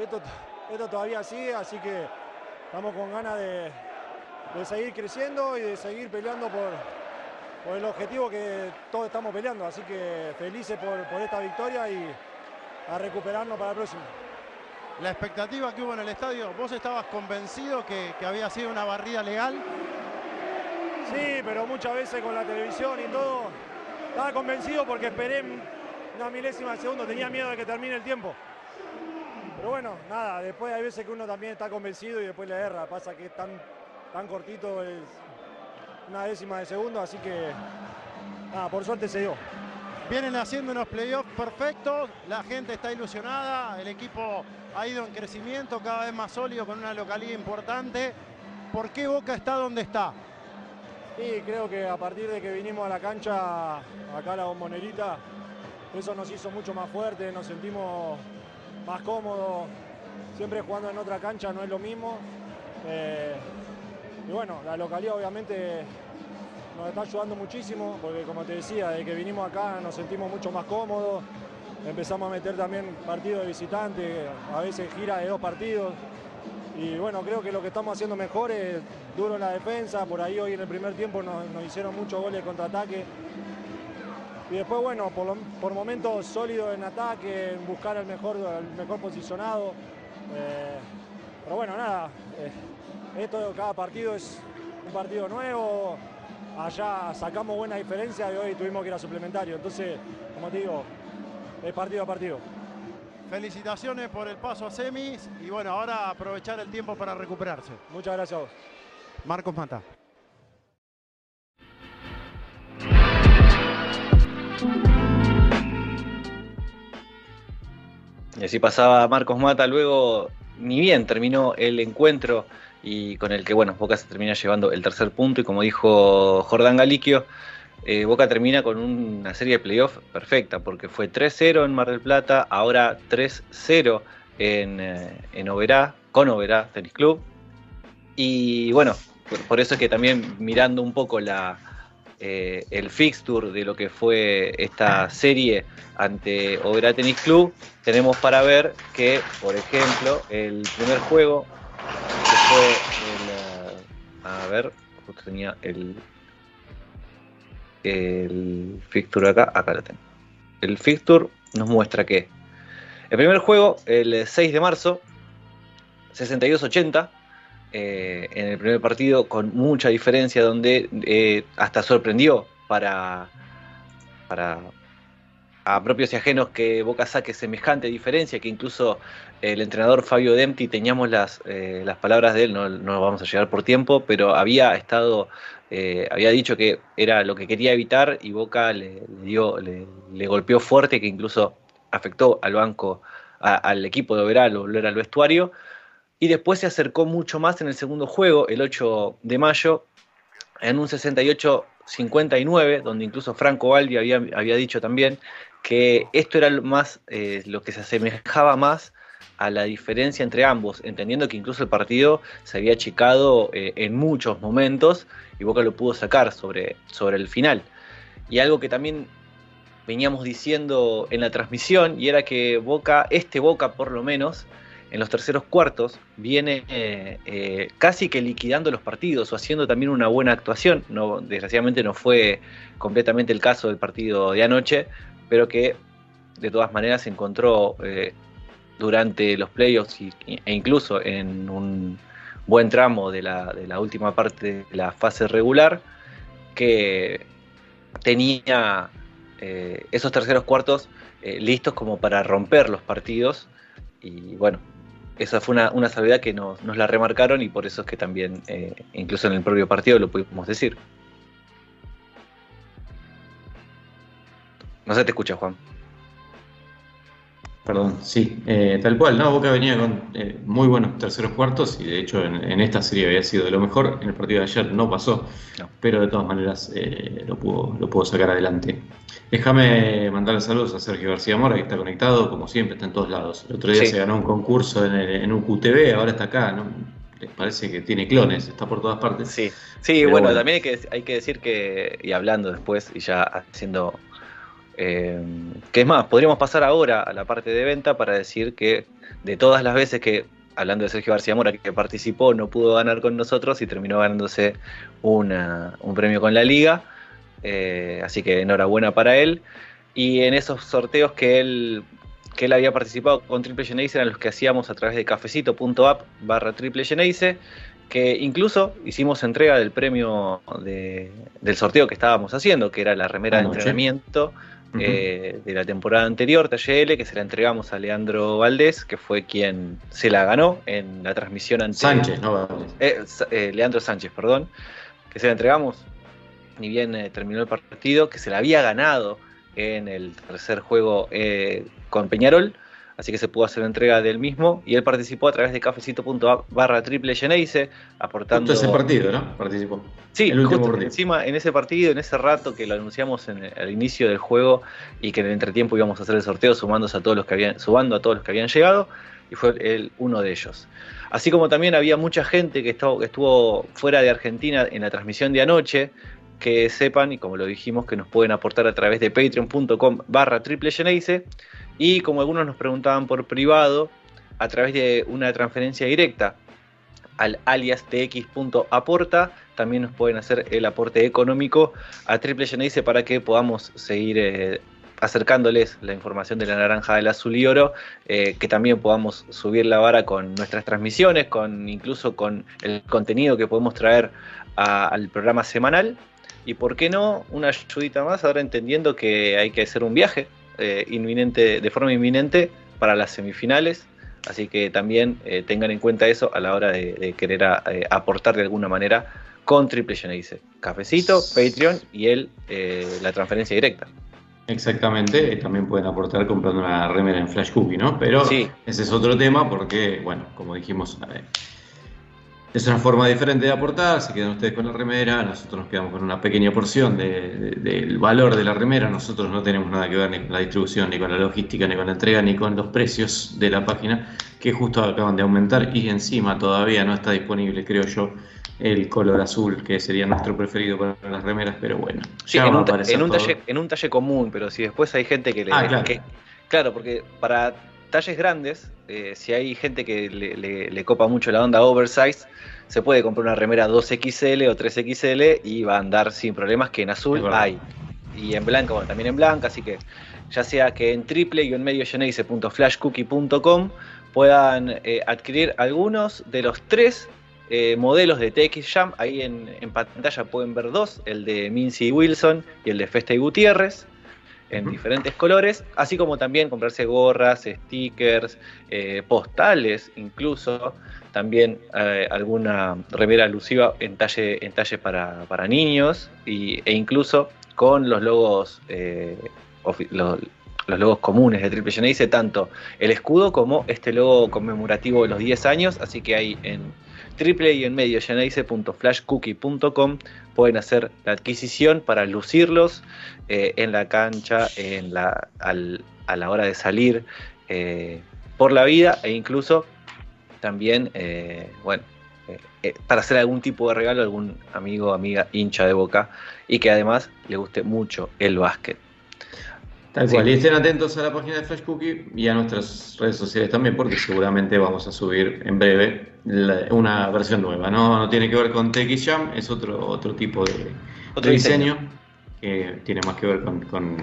Speaker 4: esto, esto todavía sigue, así que estamos con ganas de, seguir creciendo y de seguir peleando por, por, el objetivo que todos estamos peleando. Así que felices por, esta victoria y a recuperarnos para el próximo.
Speaker 5: La expectativa que hubo en el estadio, ¿vos estabas convencido que, que había sido una barrida legal?
Speaker 4: Sí, pero muchas veces con la televisión y todo, estaba convencido porque esperé una milésima de segundo, tenía miedo de que termine el tiempo. Pero bueno, nada, después hay veces que uno también está convencido y después le erra. Pasa que es tan, tan cortito, es una décima de segundo, así que nada, por suerte se dio.
Speaker 5: Vienen haciendo unos playoffs perfectos, la gente está ilusionada, el equipo ha ido en crecimiento, cada vez más sólido, con una localidad importante. ¿Por qué Boca está donde está?
Speaker 4: Sí, creo que a partir de que vinimos a la cancha, acá a la bombonerita, eso nos hizo mucho más fuerte, nos sentimos más cómodo. Siempre jugando en otra cancha no es lo mismo. Eh, y bueno, la localidad obviamente nos está ayudando muchísimo, porque como te decía, desde que vinimos acá nos sentimos mucho más cómodos. Empezamos a meter también partidos de visitante, a veces gira de dos partidos. Y bueno, creo que lo que estamos haciendo mejor es duro en la defensa. Por ahí hoy en el primer tiempo nos, nos hicieron muchos goles de contraataque. Y después, bueno, por, momentos sólidos en ataque, en buscar el mejor, el mejor posicionado. Eh, pero bueno, nada, eh, esto cada partido es un partido nuevo. Allá sacamos buena diferencia y hoy tuvimos que ir a suplementario. Entonces, como te digo, es partido a partido.
Speaker 5: Felicitaciones por el paso a semis y bueno, ahora aprovechar el tiempo para recuperarse.
Speaker 4: Muchas gracias a vos.
Speaker 5: Marcos Mata.
Speaker 2: Y así pasaba Marcos Mata, luego ni bien terminó el encuentro y con el que bueno, Boca se termina llevando el tercer punto y como dijo Jordán Galiquio, eh, Boca termina con una serie de playoffs perfecta porque fue 3-0 en Mar del Plata, ahora 3-0 en, eh, en Oberá, con Oberá Tennis Club. Y bueno, por eso es que también mirando un poco la, eh, el fixture de lo que fue esta serie ante Oberá Tennis Club, tenemos para ver que, por ejemplo, el primer juego, que fue el, eh, a ver, justo tenía el, el fixture acá, acá lo tengo. El fixture nos muestra que el primer juego, el 6 de marzo, 62-80, eh, en el primer partido con mucha diferencia, donde eh, hasta sorprendió para, para a propios y ajenos que Boca saque semejante diferencia, que incluso el entrenador Fabio Dempti, teníamos las, eh, las palabras de él, no, no, vamos a llegar por tiempo, pero había estado, había dicho que era lo que quería evitar y Boca le, dio, le, golpeó fuerte, que incluso afectó al banco, al equipo de Oberá, volver al vestuario. Y después se acercó mucho más en el segundo juego, el 8 de mayo, en un 68-59, donde incluso Franco Baldi había, había, dicho también que esto era más, eh, lo que se asemejaba más a la diferencia entre ambos, entendiendo que incluso el partido se había achicado eh, en muchos momentos y Boca lo pudo sacar sobre, sobre el final. Y algo que también veníamos diciendo en la transmisión, y era que Boca, este Boca por lo menos, en los terceros cuartos, viene eh, eh, casi que liquidando los partidos o haciendo también una buena actuación. Desgraciadamente no fue completamente el caso del partido de anoche, pero que de todas maneras se encontró eh, durante los playoffs e incluso en un buen tramo de la, de la última parte de la fase regular, que tenía esos terceros cuartos listos como para romper los partidos. Y bueno, esa fue una, una salvedad que nos, nos, la remarcaron y por eso es que también, eh, incluso en el propio partido, lo pudimos decir. No se te escucha, Juan.
Speaker 1: Perdón, sí, eh, tal cual, ¿no? Boca venía con eh, muy buenos terceros cuartos y de hecho en, en, esta serie había sido de lo mejor. En el partido de ayer no pasó, no. pero de todas maneras lo, pudo, lo pudo sacar adelante. Déjame mandarle saludos a Sergio García Mora, que está conectado, como siempre, está en todos lados. El otro día sí. se ganó un concurso en, el, en un QTV, ahora está acá, ¿no? Les parece que tiene clones, está por todas partes.
Speaker 2: Sí, sí bueno, bueno, también hay que, hay que decir que, y hablando después, y ya haciendo eh, que es más, podríamos pasar ahora a la parte de venta para decir que de todas las veces que, hablando de Sergio García Mora, que participó, no pudo ganar con nosotros y terminó ganándose una, un premio con la liga. Eh, así que enhorabuena para él. Y en esos sorteos que él, que él había participado con Triple Geneise eran los que hacíamos a través de cafecito.app barra Triple Geneise, que incluso hicimos entrega del premio de, del sorteo que estábamos haciendo, que era la remera de entrenamiento eh, de la temporada anterior, TLL, que se la entregamos a Leandro Valdés, que fue quien se la ganó en la transmisión anterior.
Speaker 1: Sánchez, no.
Speaker 2: Eh, eh, Leandro Sánchez, perdón, que se la entregamos, ni bien eh, terminó el partido, que se la había ganado en el tercer juego con Peñarol, así que se pudo hacer la entrega del mismo y él participó a través de cafecito.app barra triple Geneise, aportando...
Speaker 1: Justo ese partido, ¿no? Participó.
Speaker 2: Sí, el partido. encima en ese partido, en ese rato que lo anunciamos en, al inicio del juego y que en el entretiempo íbamos a hacer el sorteo sumándose a todos los que habían, sumando a todos los que habían llegado y fue él uno de ellos. Así como también había mucha gente que estuvo, que estuvo fuera de Argentina en la transmisión de anoche, que sepan, y como lo dijimos, que nos pueden aportar a través de patreon.com barra triple y como algunos nos preguntaban por privado, a través de una transferencia directa al alias tx.aporta, también nos pueden hacer el aporte económico a Triple para que podamos seguir eh, acercándoles la información de la naranja, del azul y oro, eh, que también podamos subir la vara con nuestras transmisiones, con incluso con el contenido que podemos traer al programa semanal. Y por qué no, una ayudita más, ahora entendiendo que hay que hacer un viaje eh, inminente, de forma inminente para las semifinales. Así que también eh, tengan en cuenta eso a la hora de, de querer a, eh, aportar de alguna manera con Triple. Cafecito, Patreon y el, la transferencia directa.
Speaker 1: Exactamente, también pueden aportar comprando una remera en Flash Cookie, ¿no? Pero sí. ese es otro tema porque, bueno, como dijimos, es una forma diferente de aportar, se quedan ustedes con la remera, nosotros nos quedamos con una pequeña porción de, de, del valor de la remera, nosotros no tenemos nada que ver ni con la distribución, ni con la logística, ni con la entrega, ni con los precios de la página, que justo acaban de aumentar y encima todavía no está disponible, creo yo, el color azul, que sería nuestro preferido para las remeras, pero bueno.
Speaker 2: Sí, en un, en, un talle, en un, talle, común, pero si después hay gente que le...
Speaker 1: Ah, claro.
Speaker 2: Que, claro, porque para talles grandes, eh, si hay gente que le, le, le, copa mucho la onda oversize, se puede comprar una remera 2XL o 3XL y va a andar sin problemas, que en azul hay. Y en blanca, bueno, también en blanca, así que ya sea que en triple y en medio flashcookie.com puedan eh, adquirir algunos de los tres eh, modelos de TX Jam. Ahí en, en, pantalla pueden ver dos, el de Mincy Wilson y el de Festa y Gutiérrez en diferentes colores, así como también comprarse gorras, stickers, eh, postales, incluso también eh, alguna remera alusiva en talle, en talle para, para niños y, e incluso con los logos eh, los, los logos comunes de Triple Geneise, tanto el escudo como este logo conmemorativo de los 10 años, así que ahí en triple y en medio pueden hacer la adquisición para lucirlos eh, en la cancha, en la, a la hora de salir eh, por la vida e incluso también, eh, bueno, para hacer algún tipo de regalo a algún amigo, amiga, hincha de boca y que además le guste mucho el básquet.
Speaker 1: Tal cual. Y estén atentos a la página de Flash Cookie y a nuestras redes sociales también, porque seguramente vamos a subir en breve la- una versión nueva. No, no tiene que ver con TX Jam, es otro, otro tipo de,
Speaker 2: Otro
Speaker 1: de diseño, que tiene más que ver con, con,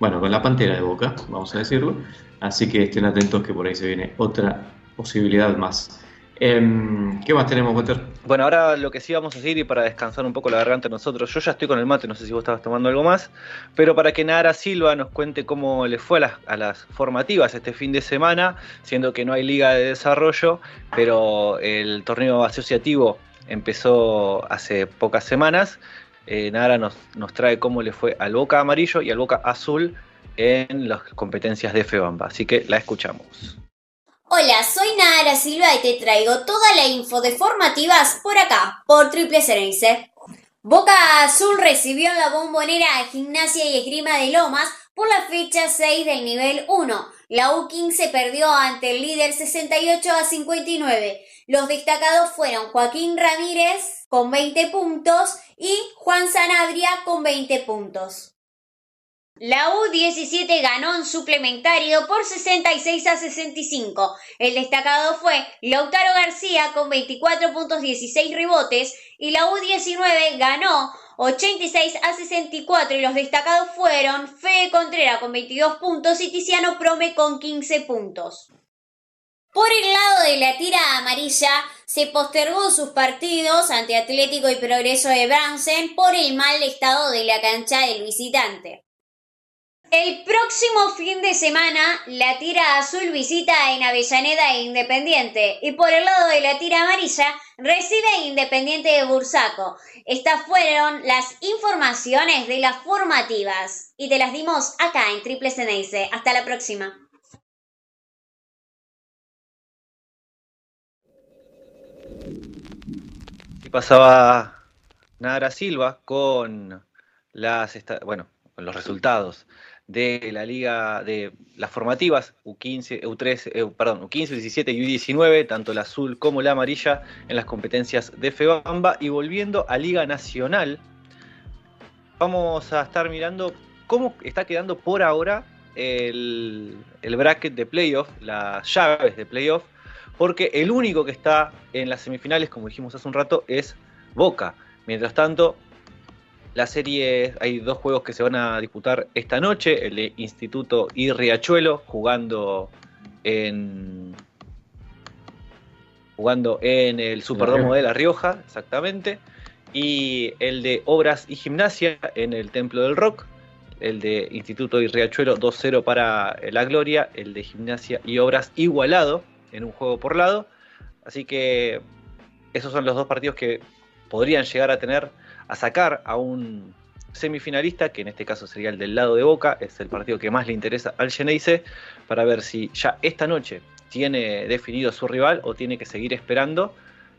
Speaker 1: bueno, con la pantera de boca, vamos a decirlo. Así que estén atentos que por ahí se viene otra posibilidad más. Em, ¿Qué más tenemos, Walter?
Speaker 2: Bueno, ahora lo que sí vamos a seguir y para descansar un poco la garganta nosotros, yo ya estoy con el mate, no sé si vos estabas tomando algo más, pero para que Nara Silva nos cuente cómo le fue a las, formativas este fin de semana, siendo que no hay liga de desarrollo, pero el torneo asociativo empezó hace pocas semanas. Eh, Nara nos, nos trae cómo le fue al Boca Amarillo y al Boca Azul en las competencias de FEBAMBA, así que la escuchamos.
Speaker 6: Hola, soy Nara Silva y te traigo toda la info de formativas por acá, por Triple Ceneice. Boca Azul recibió la bombonera a Gimnasia y Esgrima de Lomas por la fecha 6 del nivel 1. La U15 perdió ante el líder 68 a 59. Los destacados fueron Joaquín Ramírez con 20 puntos y Juan Sanabria con 20 puntos. La U17 ganó en suplementario por 66 a 65. El destacado fue Lautaro García con 24 puntos 16 rebotes y la U19 ganó 86 a 64 y los destacados fueron Fede Contreras con 22 puntos y Tiziano Prome con 15 puntos. Por el lado de la tira amarilla, se postergó sus partidos ante Atlético y Progreso de Bransen por el mal estado de la cancha del visitante. El próximo fin de semana, la tira azul visita en Avellaneda e Independiente y por el lado de la tira amarilla recibe Independiente de Bursaco. Estas fueron las informaciones de las formativas y te las dimos acá en Triple Ceneice. Hasta la próxima.
Speaker 2: Y pasaba Nara Silva con las bueno, con los resultados de la liga de las formativas U15, U13, eh, perdón, U15, U17 y U19, tanto la azul como la amarilla en las competencias de FEBAMBA y volviendo a Liga Nacional, vamos a estar mirando cómo está quedando por ahora el, el bracket de playoff, las llaves de playoff, porque el único que está en las semifinales, como dijimos hace un rato, es Boca. Mientras tanto, la serie, hay dos juegos que se van a disputar esta noche, el de Instituto y Riachuelo, jugando en jugando en el Superdomo de La Rioja, exactamente, y el de Obras y Gimnasia en el Templo del Rock, el de Instituto y Riachuelo 2-0 para la Gloria, el de Gimnasia y Obras igualado en un juego por lado, así que esos son los dos partidos que podrían llegar a tener a sacar a un semifinalista, que en este caso sería el del lado de Boca, es el partido que más le interesa al Geneise, para ver si ya esta noche tiene definido su rival o tiene que seguir esperando,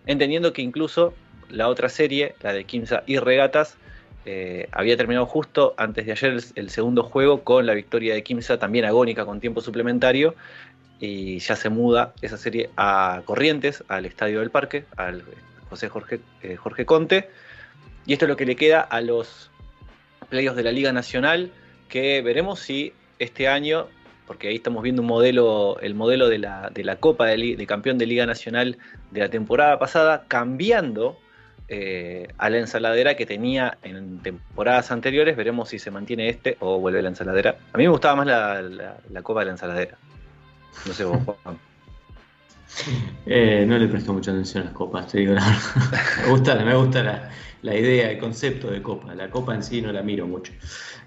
Speaker 2: entendiendo que incluso la otra serie, la de Kimsa y Regatas, eh, había terminado justo antes de ayer el, segundo juego con la victoria de Kimsa, también agónica con tiempo suplementario, y ya se muda esa serie a Corrientes, al Estadio del Parque, al José Jorge, eh, Jorge Conte. Y esto es lo que le queda a los playoffs de la Liga Nacional, que veremos si este año, porque ahí estamos viendo el modelo de la, Copa de, Campeón de Liga Nacional de la temporada pasada, cambiando eh, a la ensaladera que tenía en temporadas anteriores. Veremos si se mantiene este o vuelve la ensaladera. A mí me gustaba más la Copa de la ensaladera. No sé vos, Juan.
Speaker 1: Eh, no le presto mucha atención a las copas, te digo la verdad. me *laughs* gusta, me gusta la, la, idea, el concepto de copa. La copa en sí no la miro mucho,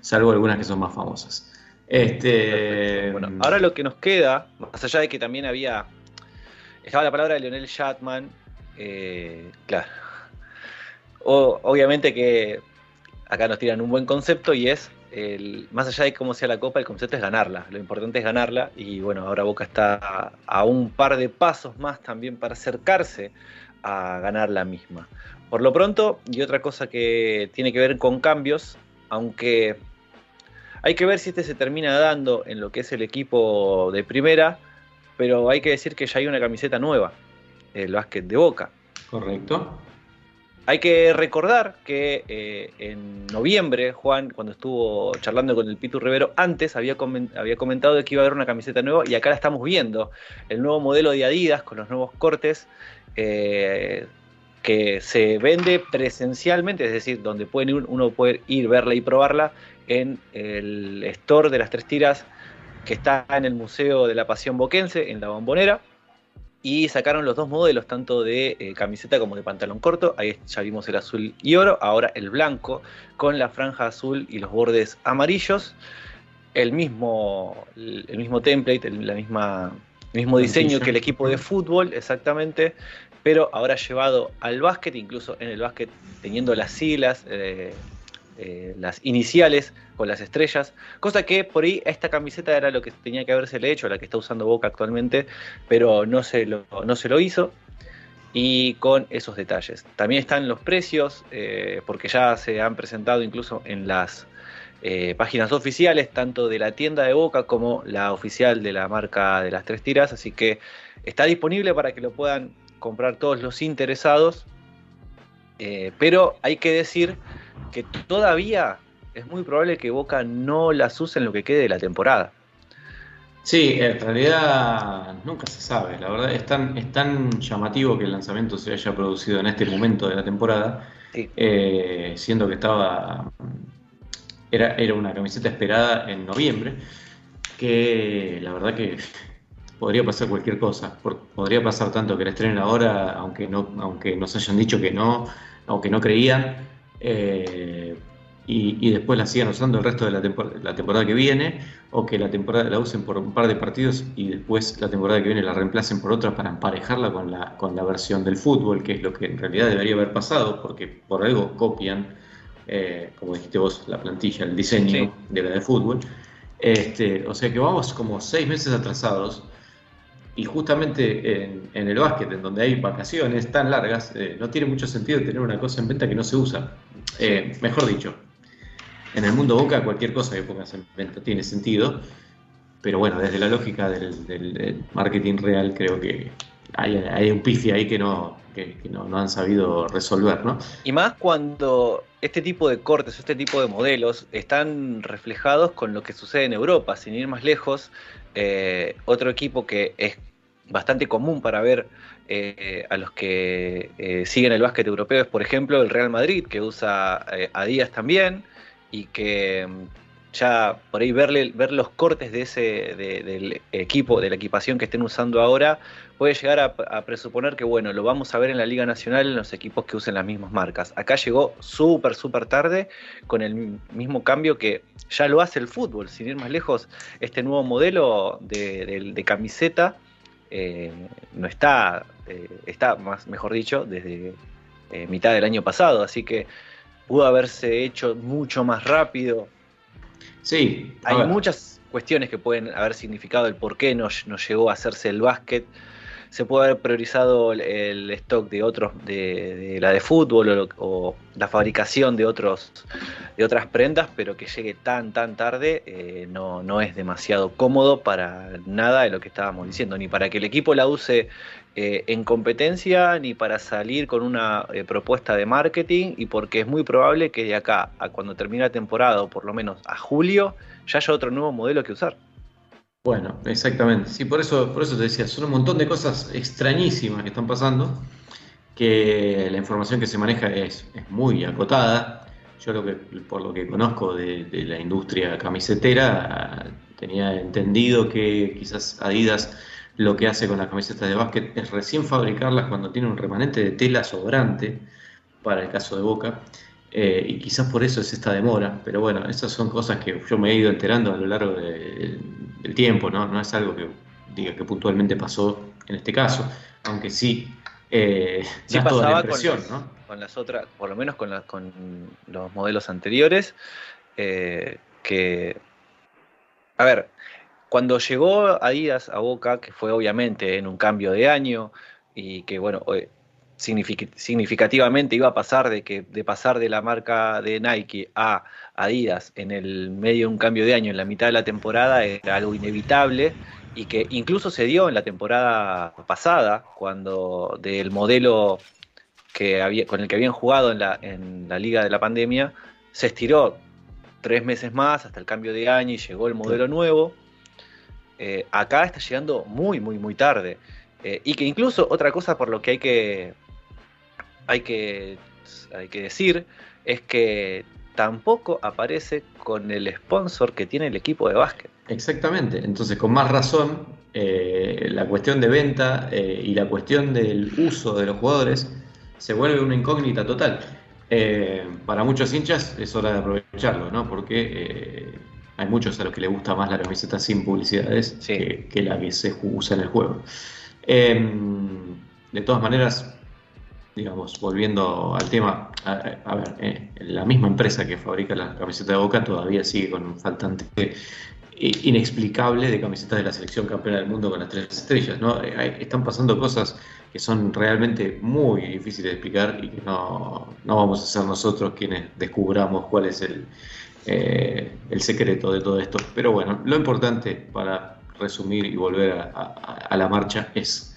Speaker 1: salvo algunas que son más famosas. Este,
Speaker 2: bueno, ahora lo que nos queda, más allá de que también había. Estaba la palabra de Leonel Shatman. Eh, claro. O, obviamente que acá nos tiran un buen concepto y es el, más allá de cómo sea la Copa, el concepto es ganarla. Lo importante es ganarla y bueno, ahora Boca está a, a un par de pasos más también para acercarse a ganar la misma. Por lo pronto, y otra cosa que tiene que ver con cambios, aunque hay que ver si este se termina dando en lo que es el equipo de primera, pero hay que decir que ya hay una camiseta nueva, el básquet de Boca.
Speaker 1: Correcto.
Speaker 2: Hay que recordar que eh, en noviembre, Juan, cuando estuvo charlando con el Pitu Rivero, antes había, comen- había comentado de que iba a haber una camiseta nueva y acá la estamos viendo. El nuevo modelo de Adidas con los nuevos cortes eh, que se vende presencialmente, es decir, donde pueden ir- uno puede ir, verla y probarla en el store de las tres tiras que está en el Museo de la Pasión Boquense, en la Bombonera y sacaron los dos modelos, tanto de eh, camiseta como de pantalón corto. Ahí ya vimos el azul y oro, ahora el blanco con la franja azul y los bordes amarillos. El mismo, el mismo template, el, la misma, el mismo diseño que el equipo de fútbol, exactamente, pero ahora llevado al básquet, incluso en el básquet teniendo las siglas, eh, eh, las iniciales con las estrellas, cosa que por ahí esta camiseta era lo que tenía que haberse hecho, la que está usando Boca actualmente, pero no se lo, no se lo hizo. Y con esos detalles. También están los precios, eh, porque ya se han presentado incluso en las páginas oficiales, tanto de la tienda de Boca como la oficial de la marca de las tres tiras. Así que está disponible para que lo puedan comprar todos los interesados. Eh, pero hay que decir que todavía es muy probable que Boca no las use en lo que quede de la temporada.
Speaker 1: Sí, en realidad nunca se sabe. La verdad es tan, es tan llamativo que el lanzamiento se haya producido en este momento de la temporada,
Speaker 2: Sí.
Speaker 1: eh, siendo que estaba era, era una camiseta esperada en noviembre, que la verdad que podría pasar cualquier cosa. Podría pasar tanto que la estrenen ahora, aunque no, aunque nos hayan dicho que no, aunque no creían, eh, y, y después la sigan usando el resto de la, tempor- la temporada que viene, o que la temporada la usen por un par de partidos y después la temporada que viene la reemplacen por otra para emparejarla con la, con la versión del fútbol, que es lo que en realidad debería haber pasado, porque por algo copian, eh, como dijiste vos, la plantilla, el diseño
Speaker 2: Sí.
Speaker 1: de la de fútbol. Este, o sea que vamos como seis meses atrasados y justamente en, en el básquet, en donde hay vacaciones tan largas, eh, no tiene mucho sentido tener una cosa en venta que no se usa. Eh, mejor dicho, en el mundo Boca cualquier cosa que pongas en venta tiene sentido, pero bueno, desde la lógica del, del- del marketing real creo que hay, un pifi ahí que no, que, no, han sabido resolver, ¿no?
Speaker 2: Y más cuando este tipo de cortes, este tipo de modelos están reflejados con lo que sucede en Europa. Sin ir más lejos, eh, otro equipo que es bastante común para ver eh, a los que eh, siguen el básquet europeo es, por ejemplo, el Real Madrid, que usa eh, Adidas también y que mm, ya por ahí verle, ver los cortes de ese, de- del equipo, de la equipación que estén usando ahora, puede llegar a, presuponer que, bueno, lo vamos a ver en la Liga Nacional en los equipos que usen las mismas marcas. Acá llegó súper, súper tarde con el mi- mismo cambio que ya lo hace el fútbol. Sin ir más lejos, este nuevo modelo de, de- de camiseta eh, no está, eh, está más, mejor dicho, desde eh, mitad del año pasado. Así que pudo haberse hecho mucho más rápido.
Speaker 1: Sí,
Speaker 2: Hay
Speaker 1: ver.
Speaker 2: muchas cuestiones que pueden haber significado el por qué no, no llegó a hacerse el básquet. Se puede haber priorizado el, el stock de otros, de, de la de fútbol o la fabricación de otros, de otras prendas, pero que llegue tan tan tarde eh, no, no es demasiado cómodo para nada de lo que estábamos diciendo, ni para que el equipo la use eh, en competencia, ni para salir con una eh, propuesta de marketing, y porque es muy probable que de acá a cuando termine la temporada, o por lo menos a julio, ya haya otro nuevo modelo que usar.
Speaker 1: Bueno, exactamente. Sí, por eso, por eso te decía, son un montón de cosas extrañísimas que están pasando, que la información que se maneja es, es muy acotada. Yo lo que, por lo que conozco de, de la industria camisetera, tenía entendido que quizás Adidas lo que hace con las camisetas de básquet es recién fabricarlas cuando tiene un remanente de tela sobrante, para el caso de Boca. Eh, y quizás por eso es esta demora, pero bueno, esas son cosas que yo me he ido enterando a lo largo de- del tiempo, ¿no? No es algo que diga que puntualmente pasó en este caso, aunque sí, eh,
Speaker 2: Sí
Speaker 1: da toda la
Speaker 2: pasaba con,
Speaker 1: impresión,
Speaker 2: los-
Speaker 1: ¿no?
Speaker 2: con las otras, por lo menos con, la- con los modelos anteriores, eh, que, a ver, cuando llegó Adidas a Boca, que fue obviamente en un cambio de año y que bueno, significativamente iba a pasar de que de pasar de la marca de Nike a Adidas en el medio de un cambio de año en la mitad de la temporada era algo inevitable y que incluso se dio en la temporada pasada cuando del modelo que había, con el que habían jugado en la, en la liga de la pandemia se estiró tres meses más hasta el cambio de año y llegó el modelo nuevo. Eh, acá está llegando muy, muy, muy tarde. Eh, y que incluso otra cosa por lo que hay que hay que, hay que decir es que tampoco aparece con el sponsor que tiene el equipo de básquet.
Speaker 1: Exactamente, entonces con más razón eh, la cuestión de venta y la cuestión del uso de los jugadores se vuelve una incógnita total. Para muchos hinchas es hora de aprovecharlo, ¿no? Porque hay muchos a los que les gusta más la camiseta sin publicidades que, que, la que se usa en el juego. de todas maneras, digamos, volviendo al tema, a, ver, eh, la misma empresa que fabrica la camiseta de Boca todavía sigue con un faltante inexplicable de camisetas de la selección campeona del mundo con las tres estrellas, ¿no? Eh, están pasando cosas que son realmente muy difíciles de explicar y que no, vamos a ser nosotros quienes descubramos cuál es el, eh, el secreto de todo esto. Pero bueno, lo importante para resumir y volver a la marcha es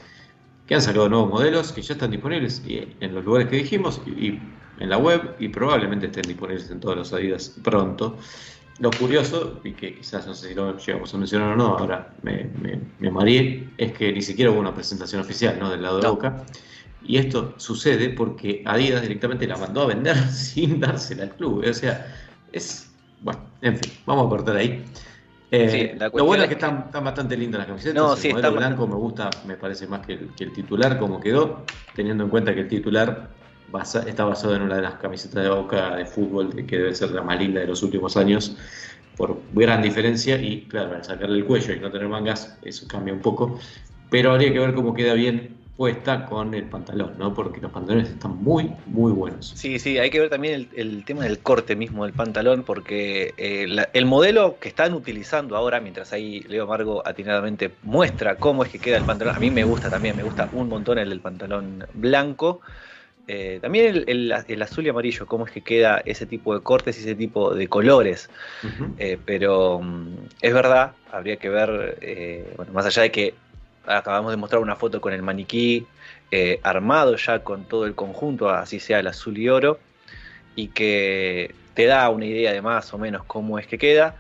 Speaker 1: que han sacado nuevos modelos que ya están disponibles en los lugares que dijimos y, en la web y probablemente estén disponibles en todas las Adidas pronto. Lo curioso, y que quizás no sé si lo llegamos a mencionar o no, ahora me, me, es que ni siquiera hubo una presentación oficial ¿no? del lado de Boca. Y esto sucede porque Adidas directamente la mandó a vender *laughs* sin dársela al club. O sea, es. Bueno, en fin, vamos a cortar ahí. Eh, lo bueno es que, están, bastante lindas las camisetas. el modelo blanco me gusta, me parece más que el, titular como quedó, teniendo en cuenta que el titular está basado en una de las camisetas de boca de fútbol que debe ser la más linda de los últimos años, por gran diferencia. Y claro, al sacarle el cuello y no tener mangas, eso cambia un poco. Pero habría que ver cómo queda bien puesta con el pantalón, ¿no? Porque los pantalones están muy, muy buenos.
Speaker 2: Sí, sí, hay que ver también el, tema del corte mismo del pantalón, porque eh, el modelo que están utilizando ahora, mientras ahí Leo Margo atinadamente muestra cómo es que queda el pantalón, a mí me gusta también, me gusta un montón el del pantalón blanco. Eh, también el, azul y amarillo, cómo es que queda ese tipo de cortes y ese tipo de colores. Eh, pero mm, es verdad, habría que ver, bueno, más allá de que acabamos de mostrar una foto con el maniquí eh, armado ya con todo el conjunto, así sea el azul y oro, y que te da una idea de más o menos cómo es que queda.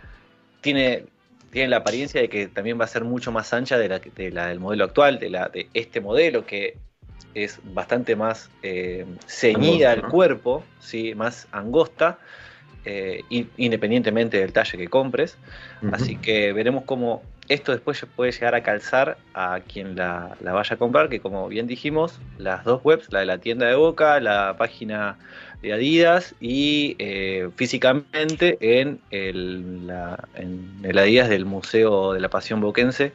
Speaker 2: Tiene, tiene la apariencia de que también va a ser mucho más ancha de la, de la del modelo actual, de, la, de este modelo que es bastante más eh, ceñida al cuerpo, ¿sí? más angosta, eh, independientemente del talle que compres. Así que veremos cómo esto después puede llegar a calzar a quien la, vaya a comprar, que como bien dijimos, las dos webs, la de la tienda de Boca, la página de Adidas y eh, físicamente en el, en el Adidas del Museo de la Pasión Boquense,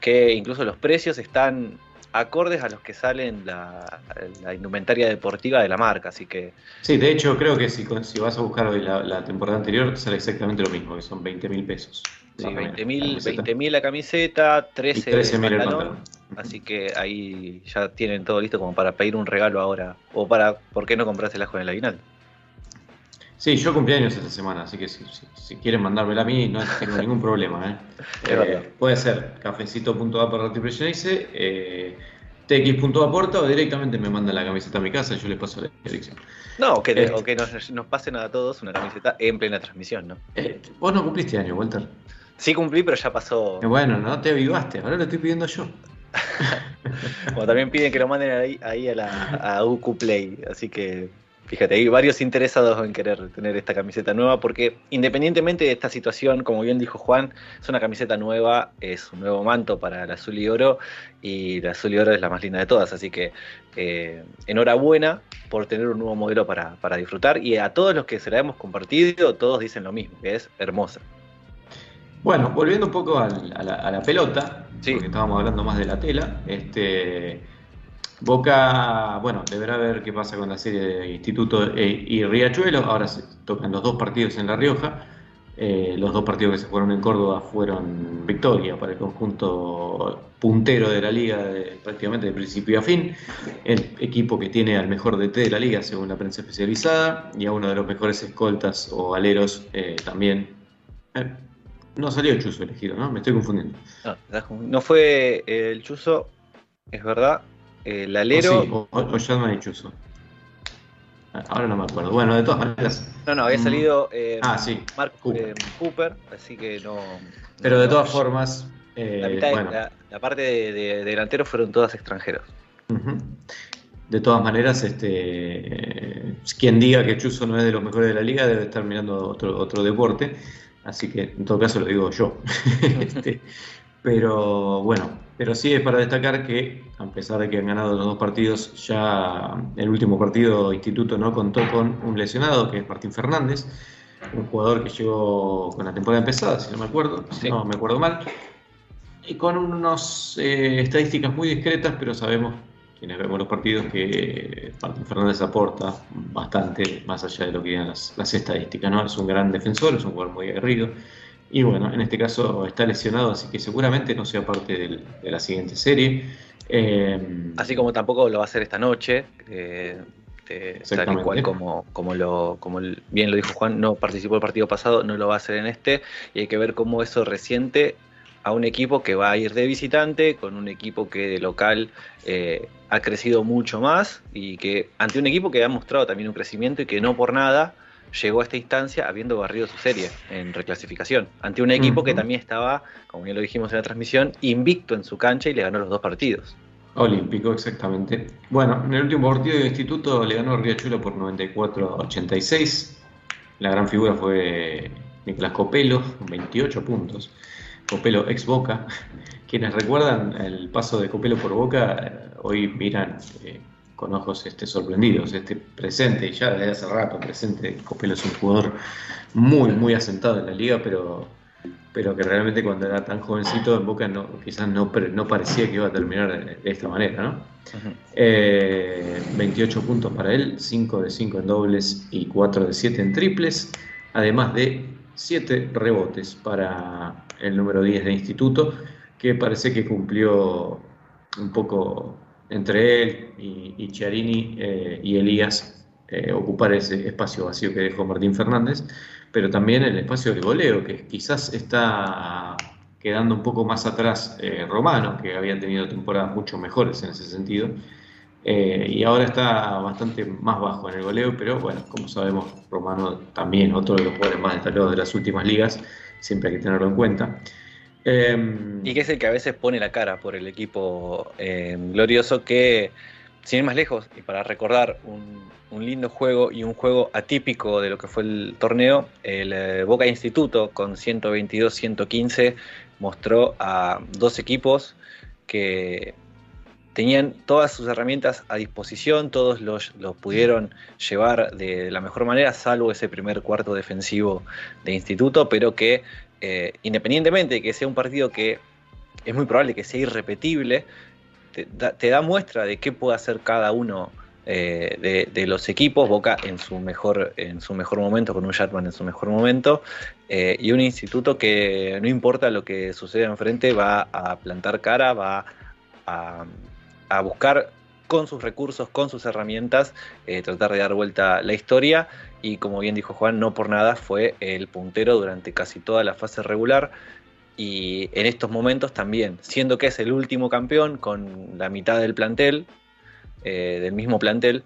Speaker 2: que incluso los precios están acordes a los que salen la, indumentaria deportiva de la marca, así que...
Speaker 1: Sí, de hecho creo que si, si vas a buscar hoy la, temporada anterior sale exactamente lo mismo, que son 20 mil pesos.
Speaker 2: Sí, 20 mil la camiseta, 13, mil el pantalón. Así que ahí ya tienen todo listo como para pedir un regalo ahora. O para, ¿por qué no comprárselas con el aguinaldo?
Speaker 1: Sí, yo cumpleaños esta semana, así que si, quieren mandármela a mí no tengo ningún problema. ¿eh? *laughs* eh puede ser cafecito.a para eh, tx.aporta o directamente me mandan la camiseta a mi casa y yo les paso la dirección.
Speaker 2: No, o que, eh, o que nos, pasen a todos una camiseta en plena transmisión, ¿no?
Speaker 1: Eh, vos no cumpliste año, Walter.
Speaker 2: Sí cumplí, pero ya pasó.
Speaker 1: Bueno, no te avivaste, ahora lo estoy pidiendo yo. *laughs*
Speaker 2: Como también piden que lo manden ahí, ahí a la a UQ Play, así que Fíjate, hay varios interesados en querer tener esta camiseta nueva porque independientemente de esta situación, como bien dijo Juan, es una camiseta nueva, es un nuevo manto para el azul y oro y el azul y oro es la más linda de todas, así que eh, enhorabuena por tener un nuevo modelo para, disfrutar y a todos los que se la hemos compartido, todos dicen lo mismo, que es hermosa.
Speaker 1: Bueno, volviendo un poco a la, pelota, porque estábamos hablando más de la tela, este Boca, bueno, deberá ver qué pasa con la serie de Instituto e, y Riachuelo. Ahora se tocan los dos partidos en La Rioja. Eh, los dos partidos que se fueron en Córdoba fueron victoria para el conjunto puntero de la liga prácticamente de principio a fin, el equipo que tiene al mejor DT de la liga según la prensa especializada y a uno de los mejores escoltas o aleros eh, también. Eh, no salió el Chuzo elegido, ¿no? Me estoy confundiendo.
Speaker 2: No fue el Chuzo, es verdad. El alero.
Speaker 1: O, sí, o, o Chuzo. Ahora no me acuerdo. Bueno, de todas maneras.
Speaker 2: No, no, había
Speaker 1: mm,
Speaker 2: salido eh,
Speaker 1: Ah, sí.
Speaker 2: Mark
Speaker 1: Cooper.
Speaker 2: eh, Cooper, así que no.
Speaker 1: Pero
Speaker 2: no-
Speaker 1: de todas
Speaker 2: no-
Speaker 1: formas. eh,
Speaker 2: La, mitad de-
Speaker 1: bueno,
Speaker 2: la- la parte de, de- de delanteros fueron todas extranjeros.
Speaker 1: De todas maneras, este, eh, quien diga que Chuzo no es de los mejores de la liga debe estar mirando otro, otro deporte. Así que en todo caso lo digo yo. *laughs* Este, pero bueno, pero sí es para destacar que a pesar de que han ganado los dos partidos, ya el último partido Instituto no contó con un lesionado que es Martín Fernández, un jugador que llegó con la temporada empezada, si no me acuerdo, si
Speaker 2: Sí.
Speaker 1: no me acuerdo mal, y con unas eh, estadísticas muy discretas, pero sabemos quienes vemos los partidos que Martín Fernández aporta bastante más allá de lo que digan las, las estadísticas, ¿no? Es un gran defensor, es un jugador muy aguerrido. Y bueno, en este caso está lesionado, así que seguramente no sea parte del- de la siguiente serie. Eh,
Speaker 2: Así como tampoco lo va a hacer esta noche. eh, eh, tal cual como, como, lo, como bien lo dijo Juan, no participó el partido pasado, no lo va a hacer en este. Y hay que ver cómo eso resiente a un equipo que va a ir de visitante, con un equipo que de local eh, ha crecido mucho más y que ante un equipo que ha mostrado también un crecimiento y que no por nada llegó a esta instancia habiendo barrido su serie en reclasificación. Ante un equipo que también estaba, como bien lo dijimos en la transmisión, invicto en su cancha y le ganó los dos partidos.
Speaker 1: Olímpico, exactamente. Bueno, en el último partido de instituto le ganó Riachuelo por 94 a 86. La gran figura fue Nicolás Copelo, con 28 puntos. Copelo ex Boca. *laughs* Quienes recuerdan el paso de Copelo por Boca, hoy miran eh, con ojos este, sorprendidos. Este presente, ya desde hace rato presente, Copelo es un jugador muy, muy asentado en la liga, pero pero que realmente cuando era tan jovencito en Boca no, quizás no, no parecía que iba a terminar de, de esta manera, ¿no? Eh, 28 puntos para él, 5 de 5 en dobles y 4 de 7 en triples, además de 7 rebotes para el número 10 de Instituto, que parece que cumplió un poco entre él y, Chiarini eh, y Elías eh, ocupar ese espacio vacío que dejó Martín Fernández, pero también el espacio del goleo, que quizás está quedando un poco más atrás eh, Romano, que había tenido temporadas mucho mejores en ese sentido, eh, y ahora está bastante más bajo en el goleo, pero bueno, como sabemos, Romano también otro de los jugadores más destacados de las últimas ligas, siempre hay que tenerlo en cuenta. Eh,
Speaker 2: Y que es el que a veces pone la cara por el equipo eh, glorioso que, sin ir más lejos, y para recordar un, lindo juego y un juego atípico de lo que fue el torneo, el eh, Boca Instituto con 122-115 mostró a dos equipos que tenían todas sus herramientas a disposición, todos los pudieron llevar de la mejor manera, salvo ese primer cuarto defensivo de Instituto, pero que eh, independientemente de que sea un partido que es muy probable que sea irrepetible, te da, muestra de qué puede hacer cada uno eh, de, los equipos, Boca en su mejor, en su mejor momento, con un Shatman en su mejor momento, eh, y un instituto que no importa lo que suceda enfrente, va a plantar cara, va a buscar con sus recursos, con sus herramientas, eh, tratar de dar vuelta la historia. Y como bien dijo Juan, no por nada fue el puntero durante casi toda la fase regular. Y en estos momentos también, siendo que es el último campeón con la mitad del plantel, eh, del mismo plantel,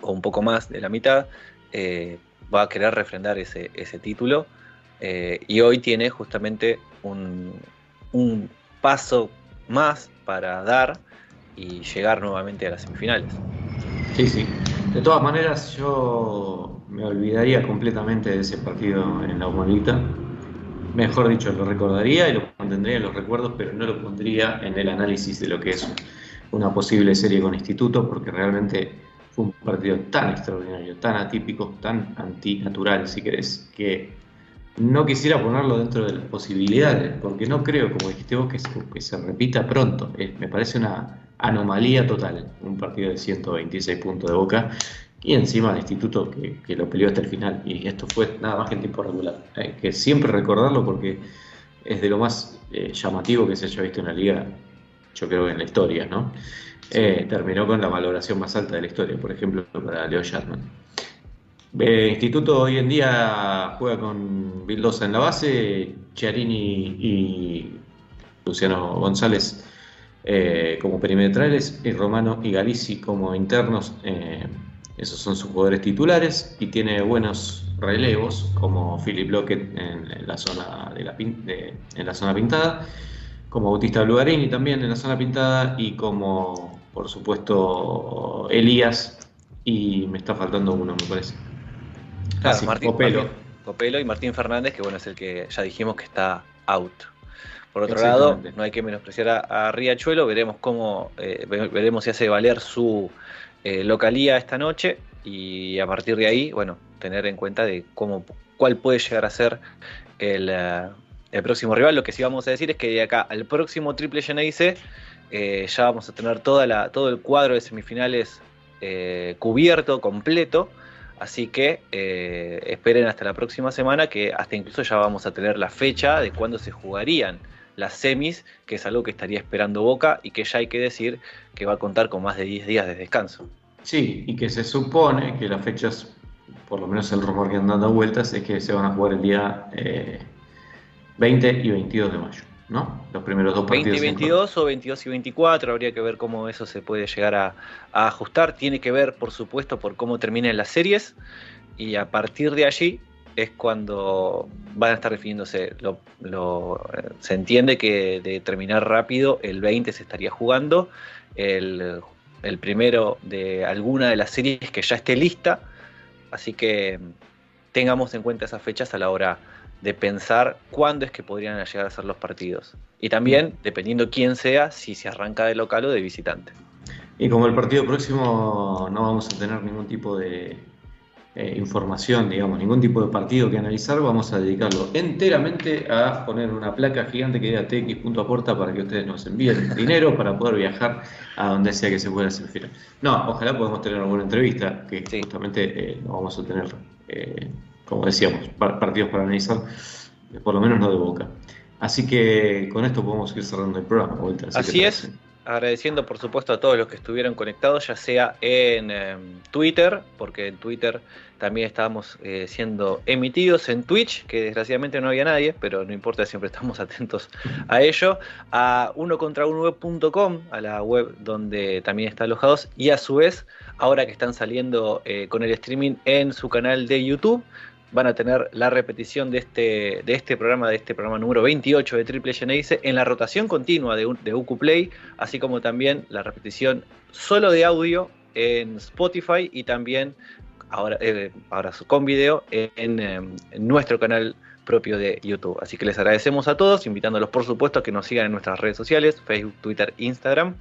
Speaker 2: o un poco más de la mitad, eh, va a querer refrendar ese, título. Y hoy tiene justamente un paso más para dar y llegar nuevamente a las semifinales.
Speaker 1: Sí, sí. De todas maneras, yo me olvidaría completamente de ese partido en la humanita. Mejor dicho, lo recordaría y lo mantendría en los recuerdos, pero no lo pondría en el análisis de lo que es una posible serie con Instituto, porque realmente fue un partido tan extraordinario, tan atípico, tan antinatural, si querés, que no quisiera ponerlo dentro de las posibilidades, porque no creo, como dijiste vos, que se, que se repita pronto. Eh, me parece una anomalía total un partido de 126 puntos de boca y encima el instituto que, que, lo peleó hasta el final. Y esto fue nada más que en tiempo regular. Hay que siempre recordarlo porque es de lo más eh, llamativo que se haya visto en la liga, yo creo en la historia, ¿no? Eh, terminó con la valoración más alta de la historia, por ejemplo, para Leo Sharman. El instituto hoy en día juega con Vildosa en la base, Chiarini y Luciano González eh, como perimetrales y Romano y Galici como internos. Eh, esos son sus jugadores titulares y tiene buenos relevos como Philip Lockett en, la zona de la en la zona pintada, como Bautista Blugarini también en la zona pintada y como por supuesto Elías y me está faltando uno me parece.
Speaker 2: Claro, Martín, Copelo. Copelo y Martín Fernández que bueno es el que ya dijimos que está out. Por otro lado, no hay que menospreciar a, Riachuelo, veremos cómo, eh, veremos si hace valer su eh, localía esta noche y a partir de ahí, bueno, tener en cuenta de cómo, cuál puede llegar a ser el, eh, próximo rival. Lo que sí vamos a decir es que de acá al próximo Triple Geneise ya vamos a tener toda la, todo el cuadro de semifinales cubierto, completo. Así que esperen hasta la próxima semana que hasta incluso ya vamos a tener la fecha de cuándo se jugarían las semis, que es algo que estaría esperando Boca y que ya hay que decir que va a contar con más de 10 días de descanso.
Speaker 1: Sí, y que se supone que las fechas, por lo menos el rumor que han dado vueltas, es que se van a jugar el día 20 eh, y 22 de mayo, ¿no? Los primeros dos partidos.
Speaker 2: 20 y 22 o 22 y 24, habría que ver cómo eso se puede llegar a, ajustar. Tiene que ver, por supuesto, por cómo terminen las series y a partir de allí es cuando van a estar definiéndose. Lo, se entiende que de terminar rápido, el 20 se estaría jugando. El, primero de alguna de las series que ya esté lista. Así que tengamos en cuenta esas fechas a la hora de pensar cuándo es que podrían llegar a ser los partidos. Y también, dependiendo quién sea, si se arranca de local o de visitante.
Speaker 1: Y como el partido próximo no vamos a tener ningún tipo de, eh, información, digamos, ningún tipo de partido que analizar, vamos a dedicarlo enteramente a poner una placa gigante que diga tx.aporta para que ustedes nos envíen *laughs* dinero para poder viajar a donde sea que se pueda hacer fila. No, ojalá podamos tener alguna entrevista, que justamente eh, no vamos a tener, eh, como decíamos, partidos para analizar, por lo menos no de boca. Así que con esto podemos ir cerrando el programa.
Speaker 2: Así, es agradeciendo por supuesto a todos los que estuvieron conectados, ya sea en em, Twitter, porque en Twitter también estábamos eh, siendo emitidos, en Twitch, que desgraciadamente no había nadie, pero no importa, siempre estamos *laughs* atentos a ello, a unocontrauno.com, a la web donde también están alojados, y a su vez, ahora que están saliendo eh, con el streaming en su canal de YouTube, van a tener la repetición de este, de este programa, de este programa número 28 de Triple Geneise, en la rotación continua de, de Play, así como también la repetición solo de audio en Spotify y también ahora, eh, ahora con video en, en, nuestro canal propio de YouTube. Así que les agradecemos a todos, invitándolos por supuesto a que nos sigan en nuestras redes sociales, Facebook, Twitter, Instagram.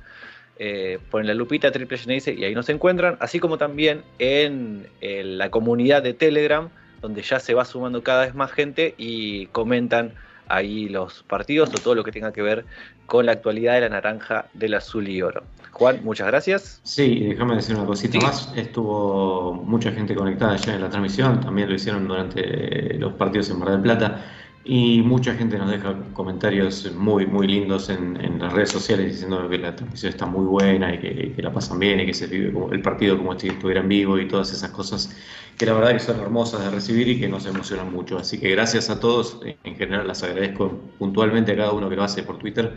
Speaker 2: Eh, ponen la lupita Triple Geneise y ahí nos encuentran, así como también en la comunidad de Telegram, donde ya se va sumando cada vez más gente y comentan ahí los partidos o todo lo que tenga que ver con la actualidad de la naranja, del azul y oro. Juan, muchas gracias.
Speaker 1: Sí, déjame decir una cosita más. Estuvo mucha gente conectada ya en la transmisión, también lo hicieron durante los partidos en Mar del Plata. Y mucha gente nos deja comentarios muy, muy lindos en, las redes sociales diciendo que la transmisión está muy buena y que, la pasan bien y que se vive el partido como si estuviera en vivo y todas esas cosas que la verdad que son hermosas de recibir y que nos emocionan mucho. Así que gracias a todos, en general las agradezco puntualmente a cada uno que lo hace por Twitter,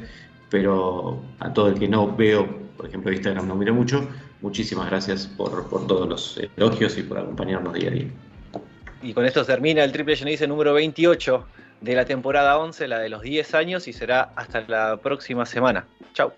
Speaker 1: pero a todo el que no veo, por ejemplo Instagram no miro mucho, muchísimas gracias por, por todos los elogios y por acompañarnos día a día.
Speaker 2: Y con esto termina el Triple Genesis número 28 de la temporada 11, la de los 10 años, y será hasta la próxima semana. Chau.